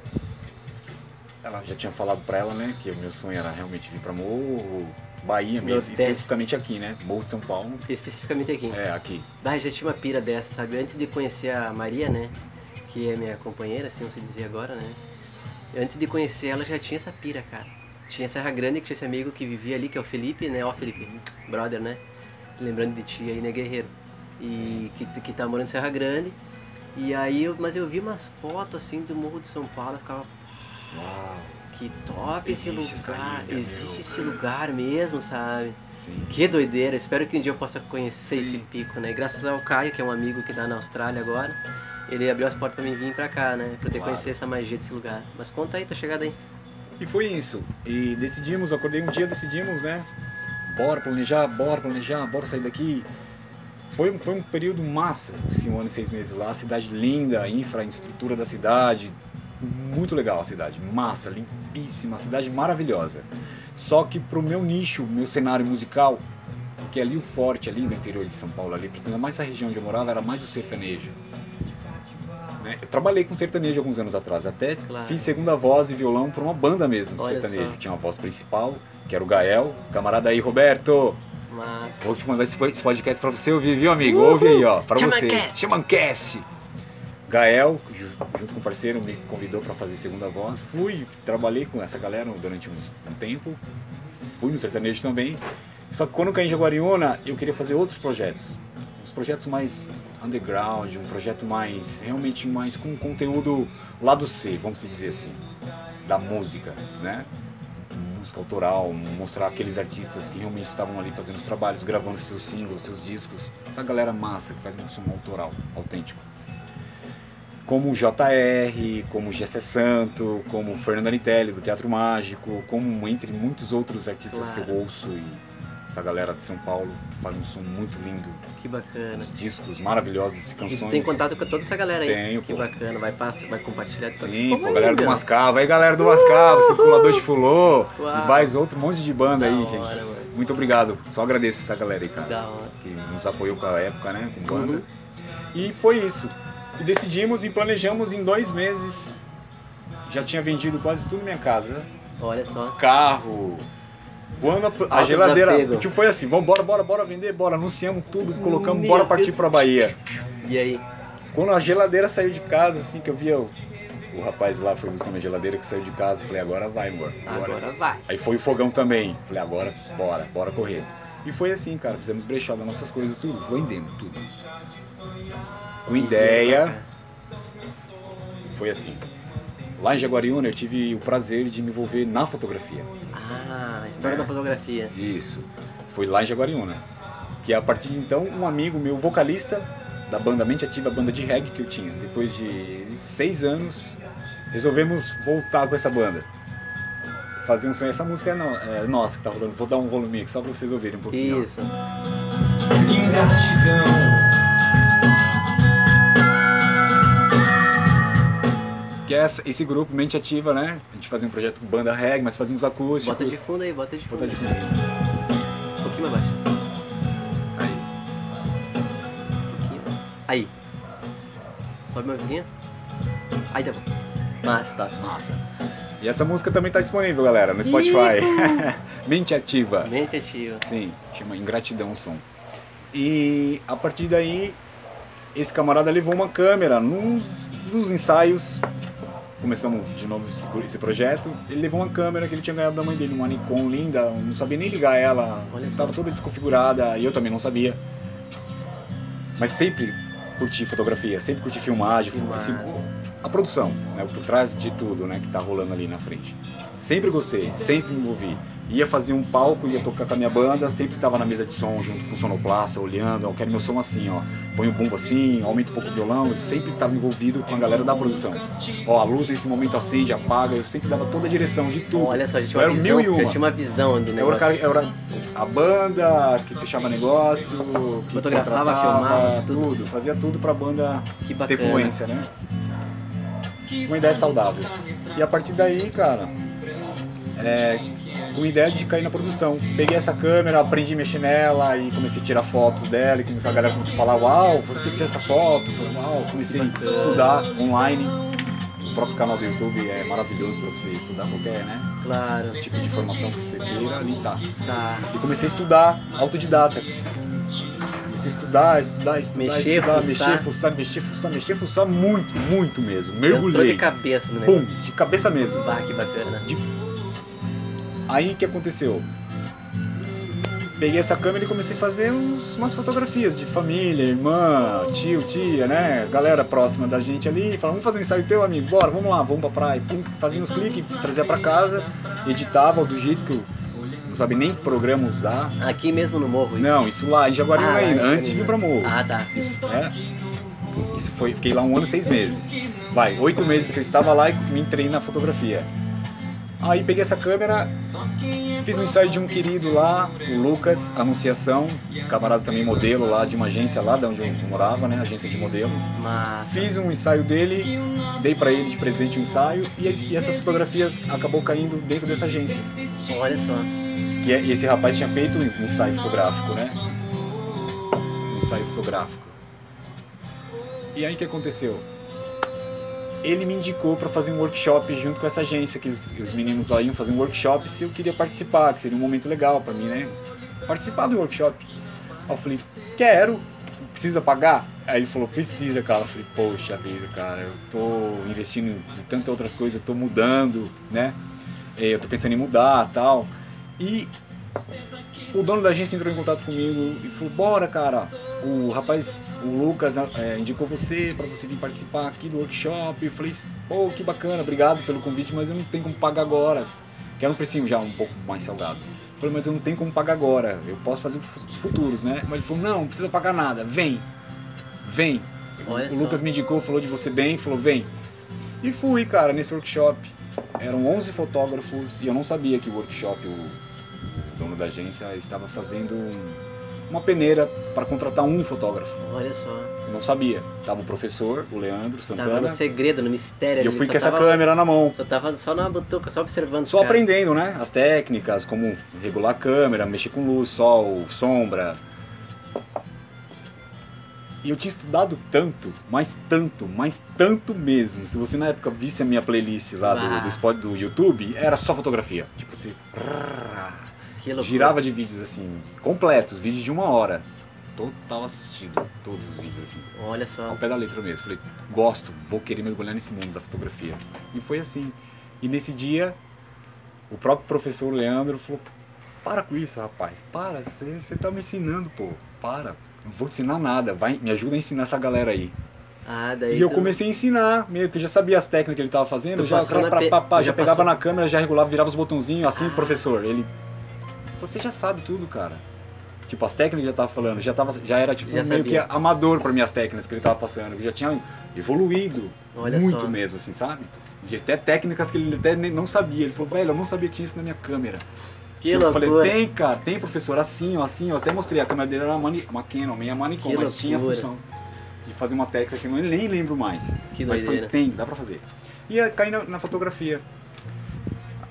Ela já tinha falado pra ela, né? Que o meu sonho era realmente vir pra Morro, Bahia mesmo, especificamente aqui, né? Morro de São Paulo. Especificamente aqui. É, aqui. Ah, já tinha uma pira dessa, sabe? Antes de conhecer a Maria, né? Que é minha companheira, assim se dizer agora, né? Antes de conhecer ela, já tinha essa pira, cara. Tinha Serra Grande, que tinha esse amigo que vivia ali, que é o Felipe, né? Ó, Felipe, brother, né? Lembrando de ti aí, né, guerreiro? E que, que tá morando em Serra Grande. E aí, eu, mas eu vi umas fotos, assim, do Morro de São Paulo, eu ficava, Uau, que top esse lugar. ilha, Existe meu. esse lugar mesmo, sabe? sim. Que doideira, espero que um dia eu possa conhecer Sim. esse pico, né? Graças ao Caio, que é um amigo que tá na Austrália agora, ele abriu as portas pra mim vir pra cá, né? Pra poder Claro. conhecer essa magia desse lugar. Mas conta aí, tua chegada aí. E foi isso. E decidimos, acordei um dia, decidimos, né? Bora planejar, bora planejar, bora sair daqui. Foi, foi um período massa, esse um ano e seis meses lá. Cidade linda, a infraestrutura da cidade. Muito legal a cidade, massa, limpíssima, cidade maravilhosa. Só que pro meu nicho, meu cenário musical, porque ali o forte, ali no interior de São Paulo, ali, mais essa região onde eu morava, era mais o sertanejo. Né? Eu trabalhei com sertanejo alguns anos atrás, até Claro. fiz segunda voz e violão para uma banda mesmo Olha sertanejo. só. Tinha uma voz principal, que era o Gael, camarada aí, Roberto. Mas. Vou te mandar esse podcast pra você ouvir, viu, amigo? Ouve aí, ó, pra você. Chamancast. Gael, ju- junto com o parceiro, me convidou pra fazer segunda voz. Fui, trabalhei com essa galera durante um, um tempo. Fui no sertanejo também. Só que quando eu caí em Jaguariúna, eu queria fazer outros projetos. Projetos mais underground, um projeto mais, realmente mais com conteúdo lado C, vamos dizer assim, da música, né? música autoral, mostrar aqueles artistas que realmente estavam ali fazendo os trabalhos, gravando seus singles, seus discos. Essa galera massa que faz um som autoral, autêntico. Como o JR, como o Gessé Santo, como o Fernando Anitelli do Teatro Mágico, como entre muitos outros artistas que eu Claro. ouço e essa galera de São Paulo faz um som muito lindo, Que bacana. uns discos maravilhosos, E canções. tu tem contato com toda essa galera aí. Tenho, que pô. bacana, vai, passar, vai compartilhar com Sim, Pô, aí, galera do meu. Mascavo, aí galera do Mascavo, Circulador de Fulô, e mais outro monte de banda aí, Da gente. hora, mano. Muito obrigado, só agradeço essa galera aí, cara, Da hora. que nos apoiou com a época, né, com banda. Uhum. E foi isso. E decidimos e planejamos em dois meses. Já tinha vendido quase tudo minha casa, Olha só. carro. Quando a, a geladeira. desapego. Tipo, foi assim, vamos, bora, bora, bora vender, bora. Anunciamos tudo, colocamos, Meu bora partir Deus. pra Bahia. E aí? Quando a geladeira saiu de casa, assim, que eu via o, o rapaz lá foi buscar minha geladeira que saiu de casa, falei, agora vai, amor. Agora vai. Aí foi o fogão também. Falei, agora, bora, bora correr. E foi assim, cara, fizemos brechó das nossas coisas, tudo, vendendo tudo. Com ideia, foi assim. Lá em Jaguariúna eu tive o prazer de me envolver na fotografia. Ah, história É. da fotografia. Isso. Foi lá em Jaguariúna. Que a partir de então, um amigo meu, vocalista da banda Mente Ativa, a banda de reggae que eu tinha, depois de seis anos, resolvemos voltar com essa banda. Fazer um sonho. Essa música é, no- é nossa que tá rodando. Vou dar um volume aqui só pra vocês ouvirem um pouquinho. Isso. Ingratidão. Que é essa- esse grupo Mente Ativa, né? A gente fazia um projeto com banda reggae, mas fazíamos acústicos. Bota de fundo aí, bota de fundo. Bota de fundo aí. Um pouquinho mais baixo. Aí. Um pouquinho. Aí. Sobe mais um pouquinho. Aí tá bom. Massa, tá. Nossa. E essa música também tá disponível, galera, no Spotify. Mente Ativa. Mente ativa. Sim, chama Ingratidão o som. E a partir daí, esse camarada levou uma câmera nos, nos ensaios. Começamos de novo esse, projeto. Ele levou uma câmera que ele tinha ganhado da mãe dele, uma Nikon linda, não sabia nem ligar ela, estava toda desconfigurada e eu também não sabia. Mas sempre curti fotografia, sempre curti filmagem, Filmagem. assim, a produção, né, por trás de tudo, né, que tá rolando ali na frente. Sempre gostei, sempre me envolvi. Ia fazer um palco, ia tocar com a minha banda, sempre tava na mesa de som junto com o sonoplasta, olhando, eu quero meu som assim, ó. Põe o bumbo assim, aumenta um pouco o violão, eu sempre estava envolvido com a galera da produção. Ó, a luz nesse momento acende, apaga, eu sempre dava toda a direção de tudo. Olha só, a gente Eu tinha era uma o visão, mil e uma. já tinha uma visão do Eu era, negócio. cara, eu era a banda que fechava negócio, que Fotografava, filmava, tudo. tudo, fazia tudo pra banda Que ter fluência, né? Uma ideia saudável. E a partir daí, cara, é, com a ideia de cair na produção. Peguei essa câmera, aprendi a mexer nela e comecei a tirar fotos dela e começou, a galera começou a falar, uau, você fez essa foto, Falei, uau, comecei a estudar online. O próprio canal do YouTube é maravilhoso para você estudar qualquer né, Claro, tipo de informação que você queira, ali tá. tá. E comecei a estudar, autodidata. Comecei a estudar, estudar, estudar, Mexer, estudar, fuçar. mexer, fuçar, mexer, fuçar, mexer, fuçar muito, muito mesmo. Entrou Mergulhei. de cabeça no Pum, de cabeça mesmo. Bah, que bacana. Aí o que aconteceu? Peguei essa câmera e comecei a fazer uns- umas fotografias de família, irmã, tio, tia, né? Galera próxima da gente ali. Falava, vamos fazer um ensaio teu, amigo? Bora, vamos lá, vamos pra praia. Pum, fazia uns cliques, trazia pra casa, editava do jeito que eu não sabia nem que programa usar. Aqui mesmo no morro. isso. Não, isso lá em Jaguariúna Ah, ainda, antes de vir pra Morro. Ah, tá. Isso, é, isso foi, fiquei lá um ano e seis meses. Vai, oito meses que eu estava lá e me entrei na fotografia. Aí peguei essa câmera, fiz um ensaio de um querido lá, o Lucas, Anunciação, camarada também modelo lá de uma agência lá de onde eu morava, né, agência de modelo. Fiz um ensaio dele, dei pra ele de presente o ensaio e, e essas fotografias acabou caindo dentro dessa agência. olha só. E é- e esse rapaz tinha feito um ensaio fotográfico, né? Um ensaio fotográfico. E aí o que aconteceu? Ele me indicou para fazer um workshop junto com essa agência, que os, que os meninos lá iam fazer um workshop se eu queria participar, que seria um momento legal para mim, né? Participar do workshop. Aí eu falei, quero, precisa pagar? Aí ele falou, precisa, cara. Eu falei, poxa vida, cara, eu tô investindo em tantas outras coisas, eu tô mudando, né? Eh, Eu tô pensando em mudar tal. E o dono da agência entrou em contato comigo e falou: Bora, cara. O rapaz, o Lucas, é, indicou você para você vir participar aqui do workshop. Eu falei: Pô, que bacana, obrigado pelo convite, mas eu não tenho como pagar agora. Quero um precinho já um pouco mais salgado. Eu falei: Mas eu não tenho como pagar agora. Eu posso fazer os futuros, né? Mas ele falou: Não, não precisa pagar nada. Vem, vem. Olha o só. Lucas me indicou, falou de você bem, falou: Vem. E fui, cara, nesse workshop. Eram 11 fotógrafos e eu não sabia que o workshop, o dono da agência, estava fazendo um- uma peneira para contratar um fotógrafo. Olha só. Eu não sabia. Tava o professor, o Leandro Tava Santana, no segredo, no mistério. e eu fui com essa tava- câmera na mão. Só tava só na butuca, só observando. Só aprendendo, né? As técnicas, como regular a câmera, mexer com luz, sol, sombra. E eu tinha estudado tanto, mas tanto, mas tanto mesmo. Se você na época visse a minha playlist lá Ah. do, do, spot do YouTube, era só fotografia. Tipo assim. Girava de vídeos assim, completos, vídeos de uma hora. Total assistido, todos os vídeos assim. Olha Ao só. pé da letra mesmo. Falei, gosto, vou querer mergulhar nesse mundo da fotografia. E foi assim. E nesse dia, o próprio professor Leandro falou, para com isso, rapaz, para, você você tá me ensinando, pô, para. Não vou te ensinar nada, vai, me ajuda a ensinar essa galera aí. Ah, daí E eu tu- comecei a ensinar, meio que eu já sabia as técnicas que ele tava fazendo, Tu já, pá, pe- pá, tu já já pegava passou- na câmera, já regulava, virava os botãozinhos, assim, Ah. professor. Ele, você já sabe tudo, cara. Tipo, as técnicas que já tava falando, já, tava, já era tipo Já meio sabia. que amador para minhas técnicas que ele tava passando, que já tinha evoluído Olha muito só. mesmo, assim, sabe? De até técnicas que ele até não sabia. Ele falou, velho, eu não sabia que tinha isso na minha câmera. Que eu loucura. falei, tem, cara, tem, professor, assim, ó, assim, ó. Até mostrei, a câmera dele era uma, Mani- uma Canon, meia Manicom, Que mas tinha a loucura. função de fazer uma técnica que eu nem lembro mais. Que mas doideira. falei, tem, dá pra fazer. E aí caí na, na fotografia.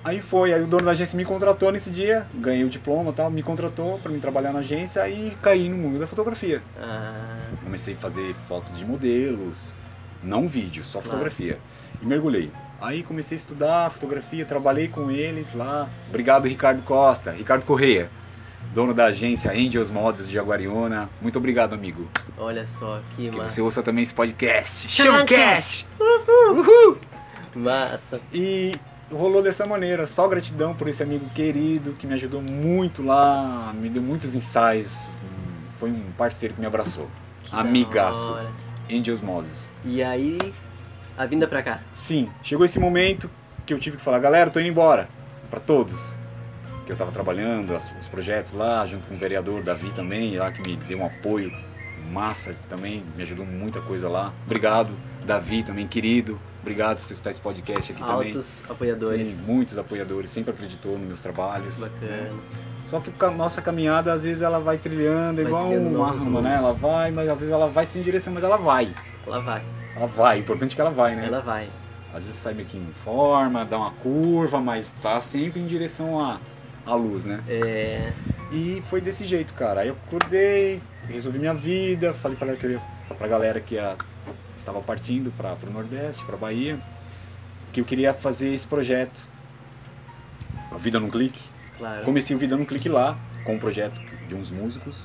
Aí foi, aí o dono da agência me contratou nesse dia, ganhei o diploma e tal, me contratou pra mim trabalhar na agência e caí no mundo da fotografia. Ah, Comecei a fazer fotos de modelos, não vídeo, só fotografia. E mergulhei. Aí comecei a estudar fotografia, trabalhei com eles lá. Obrigado, Ricardo Costa, Ricardo Correia, dono da agência Angels Mods de Jaguariúna. Muito obrigado, amigo. olha só, que Que massa. você ouça também esse podcast. Chamacast! Chamacast! Uhul! Massa. E rolou dessa maneira. Só gratidão por esse amigo querido que me ajudou muito lá, me deu muitos ensaios. Foi um parceiro que me abraçou. Que Amigaço. Angels Mods. E aí, A vinda pra cá. Sim, chegou esse momento que eu tive que falar, galera, tô indo embora. Pra todos. Que eu tava trabalhando, as- os projetos lá, junto com o vereador Davi também, lá que me deu um apoio massa também, me ajudou muita coisa lá. Obrigado, Davi também, querido. Obrigado por você estar esse podcast aqui também. Altos apoiadores. Sim, muitos apoiadores, sempre acreditou nos meus trabalhos. Bacana. Só que a nossa caminhada, às vezes, ela vai trilhando, Vai igual trilhando uma arma, né? Ela vai, mas às vezes ela vai sem direção, mas ela vai. Ela vai. Ela vai, importante é que ela vai, né? Ela vai. Às vezes sai meio que em forma, dá uma curva, mas tá sempre em direção à, à luz, né? É. E foi desse jeito, cara. Aí eu acordei, resolvi minha vida, falei pra, que eu ia, pra galera que ia, estava partindo para pro Nordeste, pra Bahia, que eu queria fazer esse projeto. A Vida num Clique. Claro. Comecei o Vida num Clique lá, com um projeto de uns músicos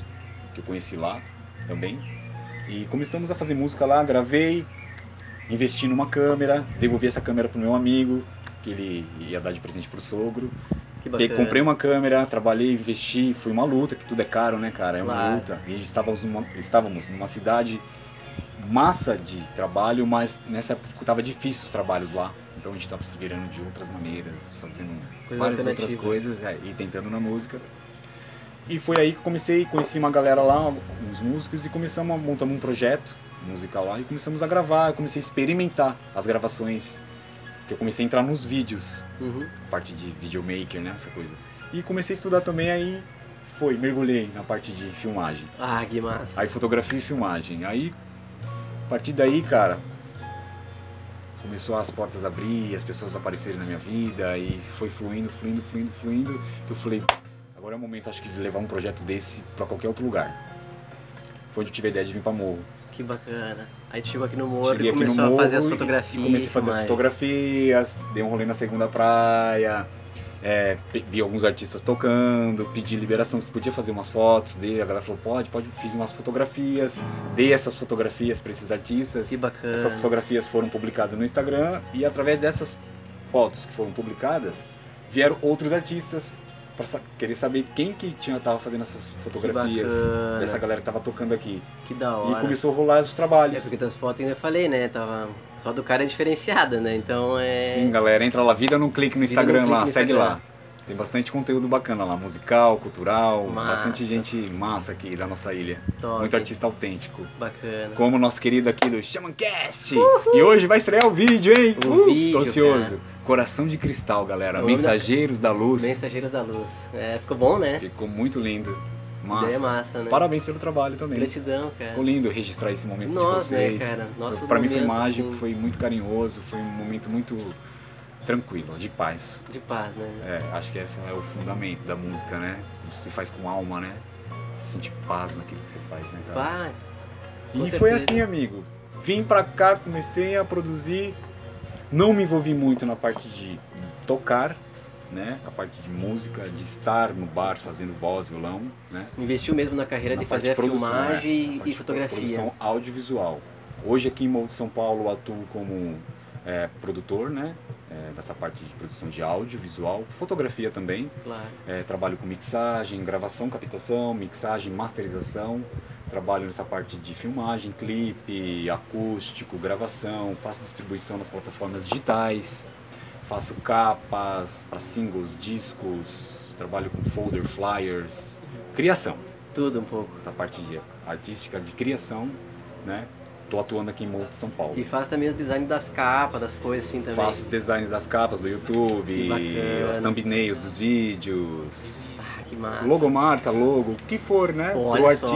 que eu conheci lá também. E começamos a fazer música lá, gravei, investi numa câmera, devolvi essa câmera pro meu amigo, que ele ia dar de presente pro sogro. Que bacana. comprei uma câmera, trabalhei, investi, foi uma luta, que tudo é caro, né, cara? É uma Claro. luta. E estávamos numa, estávamos numa cidade massa de trabalho, mas nessa época estava difícil os trabalhos lá. Então a gente estava se virando de outras maneiras, fazendo Coisas várias outras coisas é, e tentando na música. E foi aí que comecei, conheci uma galera lá, uns músicos, e começamos a montar um projeto musical lá e começamos a gravar, eu comecei a experimentar as gravações, que eu comecei a entrar nos vídeos Uhum. parte de videomaker, né, essa coisa. E comecei a estudar também, aí foi, mergulhei na parte de filmagem. Ah, que massa. Aí fotografia e filmagem. Aí, a partir daí, cara, começou as portas a abrir, as pessoas aparecerem na minha vida, e foi fluindo, fluindo, fluindo, fluindo, que eu falei, agora é o momento, acho que, de levar um projeto desse pra qualquer outro lugar. Foi onde eu tive a ideia de vir pra Morro. Que bacana. Aí chegou aqui no morro Cheguei e começou a fazer as fotografias. Comecei a fazer as fotografias, dei um rolê na segunda praia, é, vi alguns artistas tocando, pedi liberação se podia fazer umas fotos dele, a galera falou, pode, pode, fiz umas fotografias, dei essas fotografias para esses artistas. Que bacana. Essas fotografias foram publicadas no Instagram e através dessas fotos que foram publicadas, vieram outros artistas para querer saber quem que tinha tava fazendo essas fotografias dessa galera que tava tocando aqui. Que da E hora. começou a rolar os trabalhos. É porque das fotos ainda falei, né? Tava. Só do cara é diferenciada, né? Então é. Sim, galera, entra lá, Vida num Clique no Instagram Clique lá, no segue Instagram. lá. Tem bastante conteúdo bacana lá, musical, cultural, Massa. bastante gente massa aqui da nossa ilha. top. Muito artista autêntico. Bacana. Como o nosso querido aqui do Xamancast. E hoje vai estrear o vídeo, hein? O Uh, vídeo, tô ansioso. Coração de Cristal, galera. Nome da- Mensageiros da Luz. Mensageiros da Luz. É, ficou bom, né? Ficou muito lindo. Ideia Massa. massa, né? Parabéns pelo trabalho também. Gratidão, cara. Ficou lindo registrar esse momento Nós, de né, vocês. cara? Nosso pra mim, momento, filmagem assim, foi muito carinhoso, foi um momento muito tranquilo, de paz. De paz, né? É, acho que esse é o fundamento da música, né? Você faz com alma, né? Sentir paz naquilo que você faz, né, cara? Com e foi certeza. assim, amigo. Vim pra cá, comecei a produzir. Não me envolvi muito na parte de tocar, né? A parte de música, de estar no bar fazendo voz, violão, né? investiu mesmo na carreira Na de fazer produção, filmagem é, e- na parte e fotografia. Produção audiovisual. Hoje aqui em Morro de São Paulo atuo como é, produtor, né? É, dessa parte de produção de áudio, visual, fotografia também. Claro. É, trabalho com mixagem, gravação, captação, mixagem, masterização. Trabalho nessa parte de filmagem, clipe, acústico, gravação. Faço distribuição nas plataformas digitais. Faço capas para singles, discos. Trabalho com folder, flyers. Criação. Tudo um pouco. Essa parte de artística de criação, né? Tô atuando aqui em de São Paulo. E faz também os designs das capas, das coisas assim também. Faço os designs das capas do YouTube, as thumbnails dos vídeos. Ah, que massa. logomarca, logo, o que for, né? Pô, pro olha só.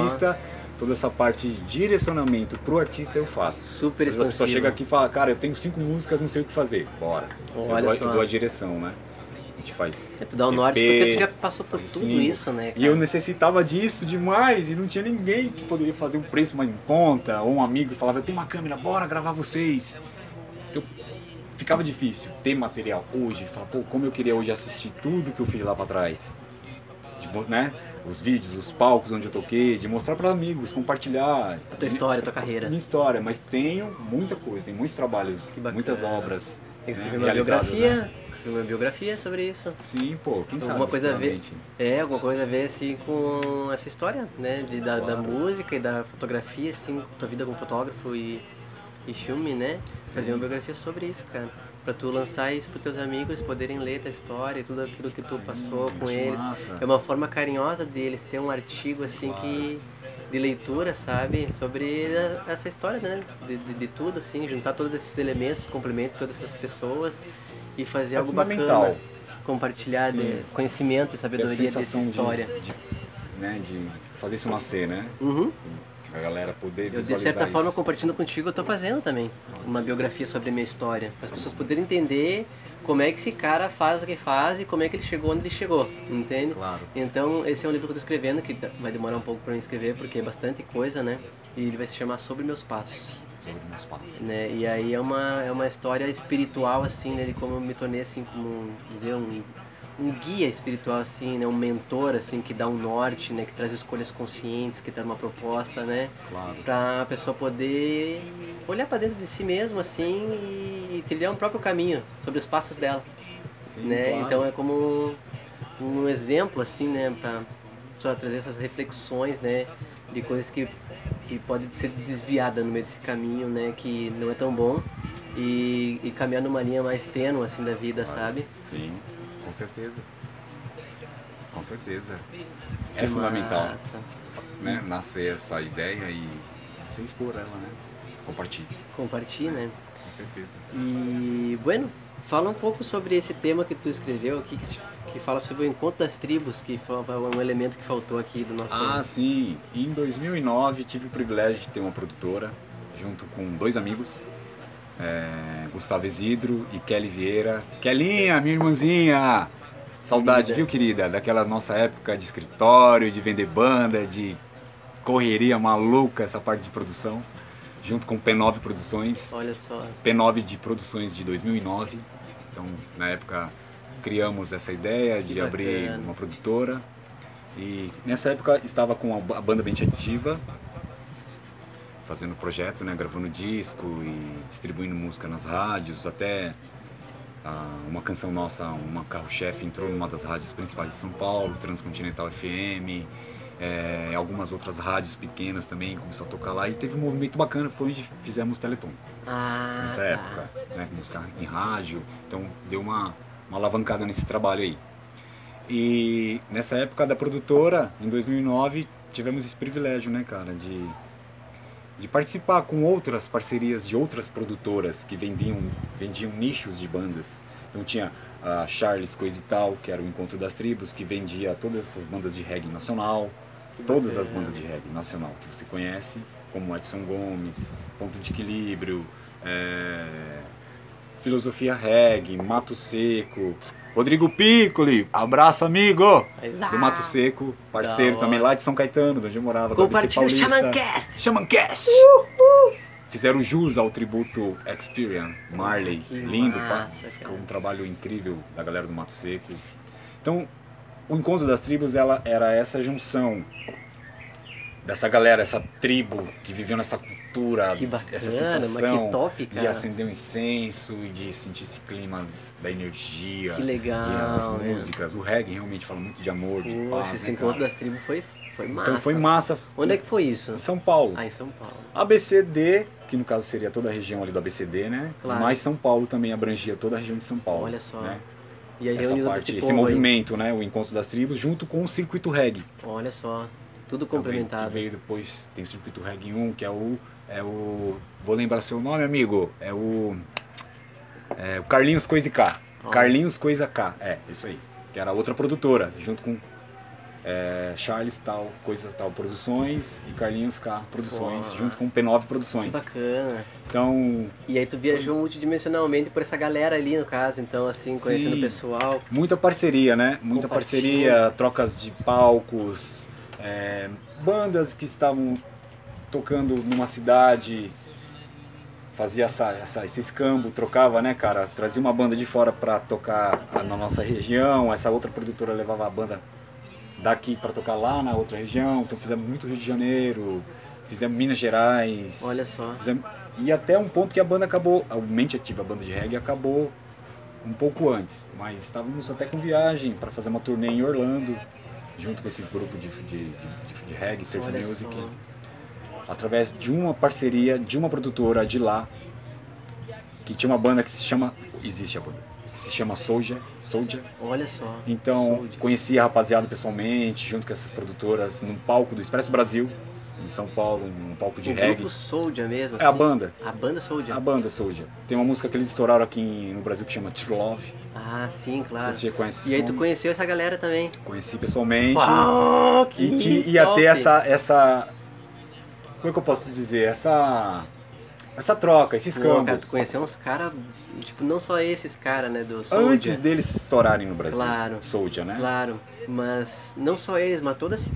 Toda essa parte de direcionamento pro artista eu faço. Super expansivo. chega aqui e fala, cara, eu tenho cinco músicas, não sei o que fazer. Bora. eu, Olha dou, só. eu dou a direção, né? A gente faz. É tu dar o norte EP, porque tu já passou por tudo sim. isso, né? E eu cara? necessitava disso demais e não tinha ninguém que poderia fazer um preço mais em conta, ou um amigo que falava, eu tenho uma câmera, bora gravar vocês. Então, ficava difícil ter material hoje, falar, pô, como eu queria hoje assistir tudo que eu fiz lá pra trás. Mo- né? Os vídeos, os palcos onde eu toquei, de mostrar para amigos, compartilhar. A tua história, a tua carreira. Minha história, mas tenho muita coisa, tem muitos trabalhos, muitas obras. Tem que né, uma biografia. né? Escrever uma biografia sobre isso. Sim, pô, quem sabe. Alguma coisa a ver. É, alguma coisa a ver assim com essa história, né? De, da, da Claro. música e da fotografia, assim, tua vida como fotógrafo e e filme, né? Sim. Fazer uma biografia sobre isso, cara. Pra tu lançar isso pros teus amigos poderem ler tua história e tudo aquilo que tu Sim, passou com eles. massa. É uma forma carinhosa deles ter um artigo assim Claro. que de leitura, sabe, sobre a- essa história, né, de, de, de tudo assim, juntar todos esses elementos, complementar todas essas pessoas e fazer É algo bacana, compartilhar conhecimento e sabedoria dessa sensação de- história. De, né, de fazer isso nascer, né? Uhum. A galera poder Eu de visualizar certa forma isso. compartilhando contigo, eu tô fazendo também uma biografia sobre a minha história, para as pessoas poderem entender como é que esse cara faz o que faz e como é que ele chegou onde ele chegou, entende? Claro. Então, esse é um livro que eu tô escrevendo, que vai demorar um pouco para eu escrever, porque é bastante coisa, né? E ele vai se chamar Sobre Meus Passos, Sobre meus passos. né? E aí é uma, é uma história espiritual, assim, né? De como eu me tornei, assim, como dizer, um, um guia espiritual, assim, né? Um mentor, assim, que dá um norte, né? Que traz escolhas conscientes, que dá uma proposta, né? Claro. Pra pessoa poder olhar para dentro de si mesmo, assim, e trilhar um próprio caminho sobre os passos dela Sim, né? claro. Então é como um exemplo assim, né, para só trazer essas reflexões, né, de coisas que que pode ser desviada no meio desse caminho, né, que não é tão bom e, e caminhar numa linha mais tênue assim da vida, sabe? Sim, com certeza. Com certeza. É fundamental, né? Nascer essa ideia e você expor ela, né? Compartilhe, Compartilhe, né? com certeza. E bueno, fala um pouco sobre esse tema que tu escreveu aqui que, que fala sobre o encontro das tribos, que foi um elemento que faltou aqui do nosso Ah, sim. Em 2009 tive o privilégio de ter uma produtora junto com dois amigos, é, Gustavo Isidro e Kelly Vieira. Kelinha, minha irmãzinha! Saudade, viu, querida? Daquela nossa época de escritório, de vender banda, de correria maluca, essa parte de produção. Junto com P9 Produções. Olha só, P9 de produções de 2009. Então, na época, criamos essa ideia de abrir uma produtora. E nessa época estava com a banda bem ativa, fazendo projeto, né, gravando disco e distribuindo música nas rádios, até ah, uma canção nossa, uma carro-chefe entrou numa das rádios principais de São Paulo, Transcontinental FM, é, algumas outras rádios pequenas também começou a tocar lá e teve um movimento bacana, foi onde fizemos Teleton ah, nessa tá. época, né, música em rádio, então deu uma, uma alavancada nesse trabalho aí. E nessa época da produtora, em 2009, tivemos esse privilégio, né, cara, de, de participar com outras parcerias de outras produtoras que vendiam, vendiam nichos de bandas. Então tinha a Charles Coisa e Tal, que era o Encontro das Tribos, que vendia todas essas bandas de reggae nacional, todas as bandas de reggae nacional que você conhece, como Edson Gomes, Ponto de Equilíbrio, é, Filosofia Reggae, Mato Seco, Rodrigo Piccoli, abraço amigo! Mas, Do Mato Seco, parceiro também lá de São Caetano, de onde eu morava, Compartilha o. Xamancast! Xamancast! Fizeram jus ao tributo Experian, Marley, Que lindo, pá. massa. Ficou um trabalho incrível da galera do Mato Seco. Então, o Encontro das Tribos ela era essa junção dessa galera, essa tribo que viveu nessa Que essa bacana, mas sensação que top, de acender um incenso e de sentir esse clima da energia. Que e as legal, né? músicas, o reggae realmente fala muito de amor, de Poxa, paz, esse né, encontro cara? das tribos foi, foi massa. Então foi massa. Onde é que foi isso? Em São Paulo. Ah, em São Paulo. ABCD, que no caso seria toda a região ali do ABCD, né? Claro. Mas São Paulo também abrangia toda a região de São Paulo. Olha só. Né? E aí Essa parte, esse povo aí. movimento, né? O Encontro das Tribos, junto com o Circuito Reggae. Olha só. Tudo também, complementado. Que veio depois, tem o Circuito Reggae 1, que é o. É o. Vou lembrar seu nome, amigo. É o. É o Carlinhos Coisa K. Carlinhos Coisa K. É, isso aí. Que era outra produtora, junto com é, Charles Tal, Coisa Tal Produções e Carlinhos K Produções, Boa. junto com P9 Que Produções. bacana. Então, E aí tu viajou multidimensionalmente por essa galera ali, no caso, então, assim, conhecendo o pessoal. muita parceria, né? Muita parceria, trocas de palcos, é, bandas que estavam tocando numa cidade, fazia essa, essa- esse escambo, trocava, né, cara? Trazia uma banda de fora pra tocar na nossa região, essa outra produtora levava a banda daqui pra tocar lá na outra região, então fizemos muito Rio de Janeiro, fizemos Minas Gerais. Olha só. Fizemos- E até um ponto que a banda acabou, a Mente Ativa, a banda de reggae, acabou um pouco antes. Mas estávamos até com viagem para fazer uma turnê em Orlando, junto com esse grupo de, de, de, de reggae, surf Olha music. só. Através de uma parceria de uma produtora de lá, que tinha uma banda que se chama. Existe a banda. Que se chama Soldier. Soldier. Olha só. Então, Soldier. conheci a rapaziada pessoalmente, junto com essas produtoras, num palco do Expresso Brasil, em São Paulo, num palco de o reggae. grupo Soldier mesmo, É a assim? banda. A banda Soldier. A banda Soldier. Tem uma música que eles estouraram aqui no Brasil que chama True Love. Ah, sim, claro. você conhece. E aí tu conheceu essa galera também. Conheci pessoalmente. Uau, que E top. ter essa, essa. Como é que eu posso dizer? Essa. Essa troca, esse Pô, escambo. cara, tu conheceu uns caras, tipo, não só esses caras, né, do Soldier. Antes deles estourarem no Brasil. Claro. Soldier, né? Claro, mas não só eles, mas todo esse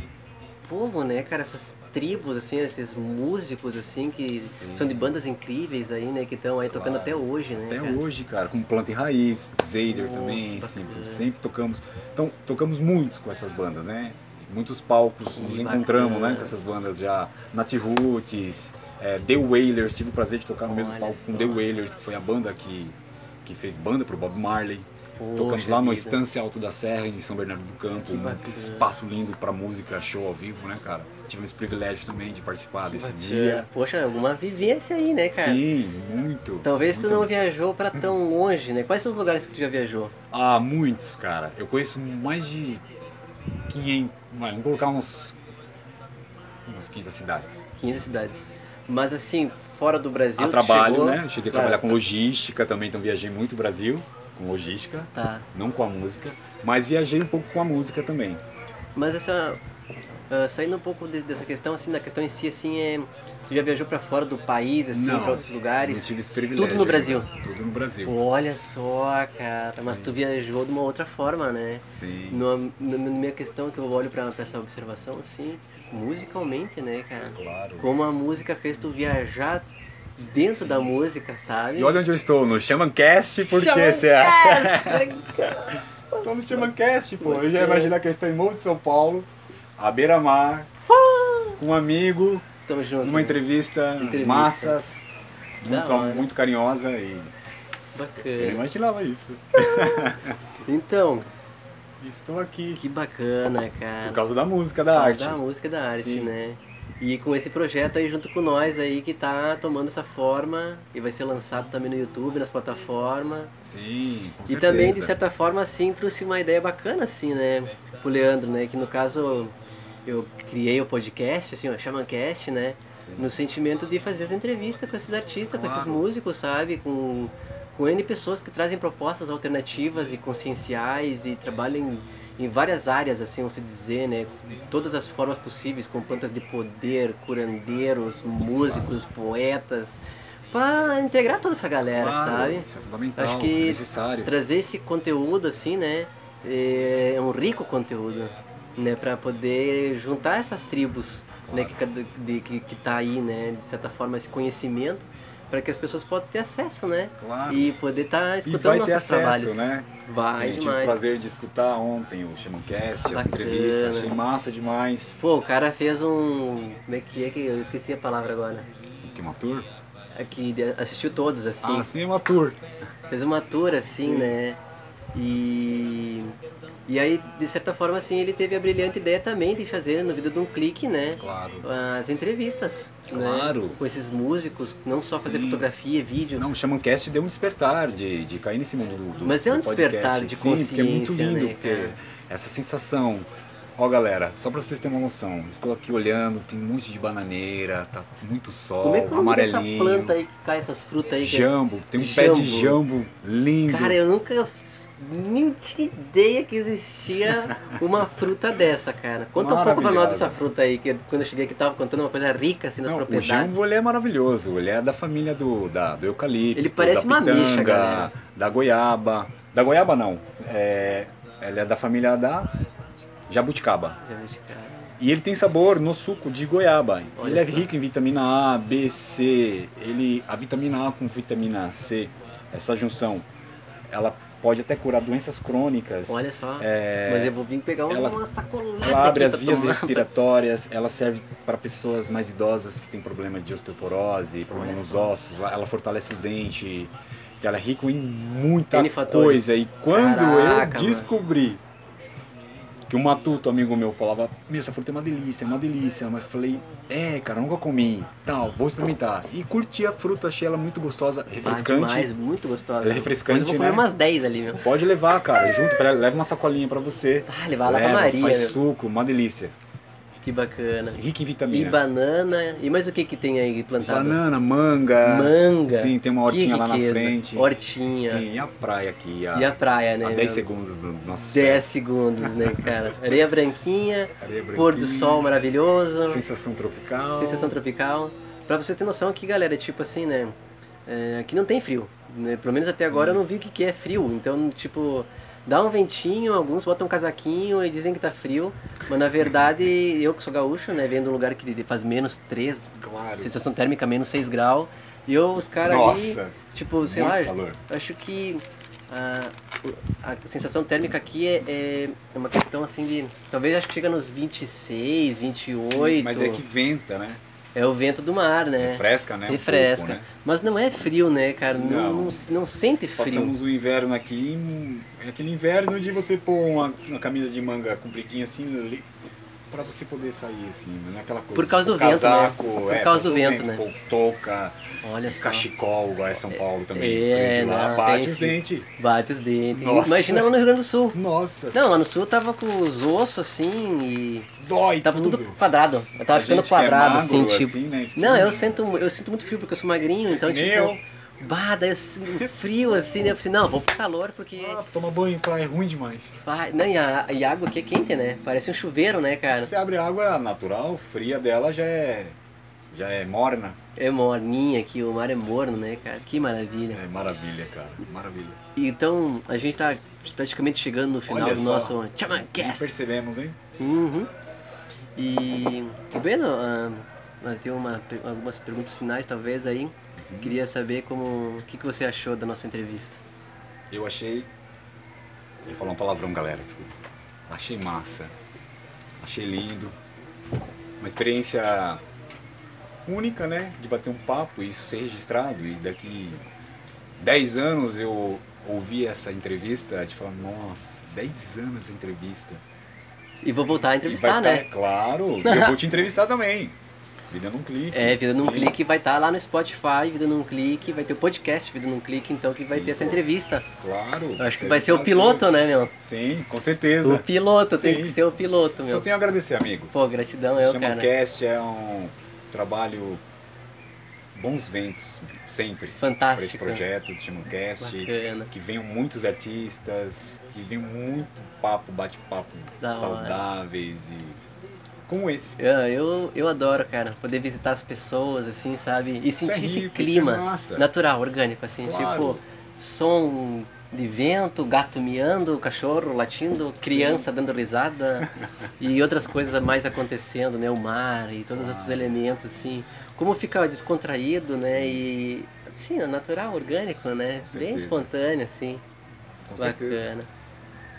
povo, né, cara, essas tribos, assim, esses músicos, assim, que Sim. são de bandas incríveis aí, né, que estão aí tocando Claro. até hoje, né, Até cara? hoje, cara, com Planta e Raiz, Zader Oh, também, sempre, sempre tocamos. Então, tocamos muito com essas bandas, né? Muitos palcos, nos encontramos, né, com essas bandas já. Nat Roots, é, The Wailers, tive o prazer de tocar no mesmo Olha palco com só. The Wailers, que foi a banda que, que fez banda pro Bob Marley. Tocamos Poxa lá no vida. Estância Alto da Serra, em São Bernardo do Campo, um espaço lindo pra música, show ao vivo, né, cara? Tivemos esse privilégio também de participar Que desse bacana. dia. Poxa, alguma vivência aí, né, cara? Sim, muito. Talvez tu muito. não viajou pra tão longe, né? Quais são os lugares que tu já viajou? Ah, muitos, cara. Eu conheço mais de 500, vai, vamos colocar uns umas 500 cidades. 500 cidades. Mas assim, fora do Brasil, a trabalho, chegou... né? Cheguei a trabalhar com logística também, então viajei muito o Brasil com logística, Tá. não com a música, mas viajei um pouco com a música também. Mas essa. ah, saindo um pouco de- dessa questão, assim, da questão em si, assim, é. Tu já viajou pra fora do país, assim, Não, pra outros Não lugares? tive esse privilégio. Tudo no Brasil? Tudo no Brasil. Olha só, cara, mas Sim. tu viajou de uma outra forma, né? Sim. No, no, na minha questão que eu olho pra, pra essa observação, assim, musicalmente, né, cara? Claro. Como a música fez tu viajar dentro da música, sabe? E olha onde eu estou, no Xamancast, porque você acha? Estou no Xamancast, pô. Eu já imagino que eu estou em de São Paulo, à beira-mar, com um amigo, Tamo junto. numa entrevista, Entrevista. massas, muito, muito carinhosa e eu Bacana. imaginava isso. Então, Estou aqui que bacana, cara. por causa da música, da Por arte. Da música da arte, Sim. né? E com esse projeto aí junto com nós aí que tá tomando essa forma e vai ser lançado também no YouTube, nas plataformas. Sim, com E certeza. também, de certa forma, assim, trouxe uma ideia bacana, assim, né? Pro Leandro, né? Que no caso eu criei o podcast, assim, o Xamancast, né? Sim. No sentimento de fazer as entrevistas com esses artistas, com esses Claro. músicos, sabe? Com, com N pessoas que trazem propostas alternativas e conscienciais e trabalham em, em várias áreas, assim, vamos dizer, né? De todas as formas possíveis, com plantas de poder, curandeiros, músicos, poetas, para integrar toda essa galera, Claro, sabe? Isso é fundamental, Acho que é necessário. trazer esse conteúdo assim, né? É um rico conteúdo, né? Para poder juntar essas tribos, né? Que, de, que, que tá aí, né? De certa forma esse conhecimento para que as pessoas possam ter acesso, né? Claro. E poder estar E escutando vai ter nossos acesso, trabalhos. né? Vai eu tive o demais. prazer de escutar ontem o as Bacana. entrevistas, achei massa demais. Pô, o cara fez um. Como é que é que eu esqueci a palavra agora? Que uma tour? Aqui de- assistiu todos assim. Ah, sim, uma tour. fez uma tour assim, Sim. né? E e aí de certa forma assim ele teve a brilhante ideia também de fazer no vida de um clique, né? Claro. As entrevistas, Claro. né? Com esses músicos, não só fazer Sim. fotografia, vídeo. Não, o Xamancast deu um despertar de, de cair nesse mundo do, do Mas é um despertar de Sim, porque é muito consciência, lindo, né, porque cara? essa sensação... Ó, galera, só pra vocês terem uma noção, estou aqui olhando, tem um monte de bananeira, tá muito sol, Como é que é amarelinho, planta aí que cai essas frutas aí? é- jambo, tem um pé de Jambo. jambo lindo. Cara, eu nunca nem tinha ideia que existia uma fruta dessa, cara. Conta um pouco pra nós dessa fruta aí, que quando eu cheguei aqui tava contando uma coisa rica assim nas Não, o propriedades. jambo ele é maravilhoso, ele é da família do, da, do eucalipto, Ele parece da uma pitanga, ameixa, galera. da goiaba, da goiaba não, é, ele é da família da jabuticaba. E ele tem sabor no suco de goiaba. Olha ele é só. rico em vitamina A, B, C. Ele, a vitamina A com vitamina C, essa junção, ela pode até curar doenças crônicas. Olha só. É, Mas eu vou vir pegar uma, ela- uma sacolada ela abre as vias tomar. respiratórias, ela serve para pessoas mais idosas que têm problema de osteoporose, problema Olha nos só. ossos, ela fortalece os dentes, ela é rica em muita coisa. E quando Caraca, eu descobri Que o Matuto, amigo meu, falava, meu, essa fruta é uma delícia, é uma delícia. Mas falei, é, cara, nunca comi, tal, vou experimentar. E curti a fruta, achei ela muito gostosa, refrescante. Ah, demais, muito gostosa. Ela é refrescante, Depois eu vou comer né? umas 10 ali, meu. Pode levar, cara, junto, leva uma sacolinha pra você. Ah, levar lá Leva, pra Maria, faz meu. suco, uma delícia. Que bacana. Rica em E vitamina. banana. E mais o que que tem aí plantado? Banana, manga. Manga. Sim, tem uma hortinha lá na frente. Hortinha. Sim, e a praia aqui, a, E a praia, né? a 10 meu? segundos do nosso 10 segundos, né, cara? Areia branquinha, Areia pôr do branquinha, sol maravilhoso, Sensação tropical. sensação tropical. Pra você ter noção aqui, galera, é tipo assim, né? é, aqui não tem frio. Né? Pelo menos até agora eu não vi o que, que é frio. Então, tipo, dá um ventinho, alguns botam um casaquinho e dizem que tá frio. Mas na verdade, eu que sou gaúcho, né? Venho de um lugar que faz menos 3, Claro. sensação térmica menos 6 graus. E eu, os caras ali, Nossa, tipo, sei lá, calor. acho que a, a sensação térmica aqui é, é uma questão assim de. Talvez acho que chega nos 26, 28. Sim, mas é que venta, né? É o vento do mar, né? Refresca, né? um Refresca. pouco, né? Mas não é frio, né, cara? Não, Não. não, não sente frio. Passamos o inverno aqui, é aquele inverno de você pôr uma, uma camisa de manga compridinha assim, pra você poder sair assim, não é aquela coisa. Por causa do vento, né? casaco, Por é, causa do vento, né? Pôr touca, Olha só. cachecol, igual é São Paulo também. É, lá, bate tem os dentes. Bate os dentes. Nossa. Imagina lá no Rio Grande do Sul. Nossa, Não, lá no sul eu tava com os ossos assim e. dói Tava tudo tudo. quadrado. Eu tava A ficando é quadrado, assim, magro, tipo. né, Não, eu sinto, eu sinto muito frio porque eu sou magrinho, então, nem tipo. Bah, daí eu frio assim, né? Eu pensei, não, vou pro calor porque. Ah, tomar banho em praia é ruim demais. Vai, não, e a, e a água aqui é quente, né? Parece um chuveiro, né, cara? Você abre a água natural, fria dela já é já é morna. É morninha aqui, o mar é morno, né, cara? Que maravilha. É maravilha, cara. Maravilha. Então, a gente tá praticamente chegando no final Olha do só. nosso Nem Chamancast. percebemos, hein? Uhum. E, o Beno, ah, temos uma, algumas perguntas finais, talvez, aí. Queria saber como, o que, que você achou da nossa entrevista. Eu achei. Eu ia falar um palavrão, galera, desculpa. Achei massa. Achei lindo. Uma experiência única, né? De bater um papo e isso ser registrado. E daqui 10 anos eu ouvi essa entrevista de falar, nossa, 10 anos essa entrevista. E vou voltar a E entrevistar, né? claro, e eu vou te entrevistar também. Vida num clique. É, Vida num Sim. Clique vai estar lá no Spotify, Vida num Clique, vai ter o podcast Vida num Clique, então que vai Sim, ter essa entrevista. Claro. Eu acho que vai ser o tá piloto, né, meu? Sim, com O certeza. piloto, tem Sim. que ser o piloto, Só meu. tenho a agradecer, amigo. Pô, gratidão O eu, cara. Chamacast é um trabalho bons ventos sempre para esse Fantástico. projeto do. Bacana. Que venham muitos artistas, que venham muito papo, bate-papo Da hora. saudáveis e como esse. Eu, eu, eu adoro, cara, poder visitar as pessoas, assim, sabe? E é sentir esse rico, isso clima é natural, orgânico, assim, Claro. tipo, som de vento, gato miando, cachorro latindo, criança dando risada e outras coisas mais acontecendo, né? O mar e todos os outros elementos, assim. Como fica descontraído, né? E, assim, é natural, orgânico, né? Com Bem certeza. espontâneo, assim. Com certeza.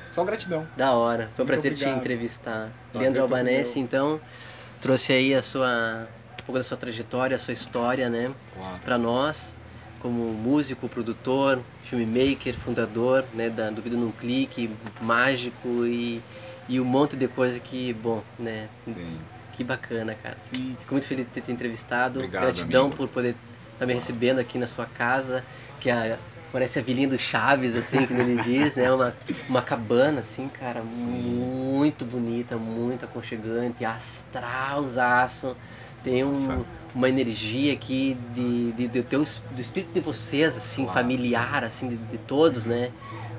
Só gratidão. Da hora. Foi um Muito prazer te obrigado. entrevistar. Prazer Leandro Albanese, então, trouxe aí a sua, um pouco da sua trajetória, a sua história, né? Claro. Para nós, como músico, produtor, filmmaker, fundador, né? Da, do Vida Num Clique, mágico e, e um monte de coisa que, bom, né? Sim. Que bacana, cara. Sim. Fico muito feliz de ter te entrevistado. Obrigado, Gratidão amigo. por poder estar me recebendo aqui na sua casa, que é, parece a vilinha do Chaves, assim, que ele diz, né? Uma, uma cabana, assim, cara, muito bonita, muito aconchegante, astralzaço. Tem um, uma energia aqui de, de, de teu, do espírito de vocês, assim, Claro. familiar, assim, de, de todos, né?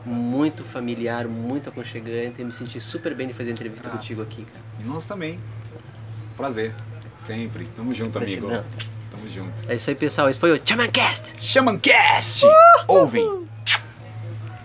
Muito familiar, muito aconchegante. Eu me senti super bem de fazer a entrevista contigo aqui, cara. E nós também. Prazer. Sempre. Tamo junto, amigo. Tamo junto. É isso aí, pessoal. Esse foi o Chamancast! Chamancast! Ouvem!